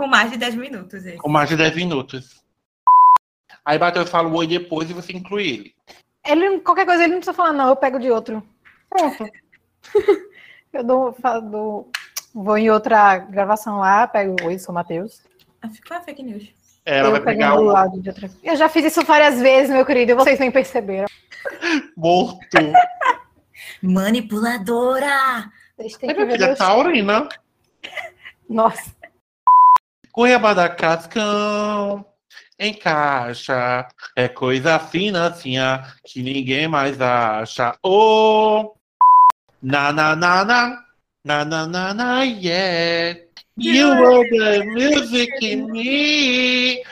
Com mais de 10 minutos. Esse. Com mais de 10 minutos. Aí bateu e fala o oi depois e você inclui ele. Ele, qualquer coisa ele não precisa falar, não, eu pego de outro. Pronto. Eu dou, fa- dou- vou em outra gravação lá, pego Oi, sou o Matheus. Ah, é a fake news? Ela eu vai pegar do o lado de outra. Eu já fiz isso várias vezes, meu querido, e vocês nem perceberam. morto. Manipuladora! Vocês têm É que ver taurina. Nossa, Cuiabá cascão. Encaixa. É coisa fina, assim, que ninguém mais acha. Oh! Na, na, na, na. Na, na, na, na, yeah. You are the music in me.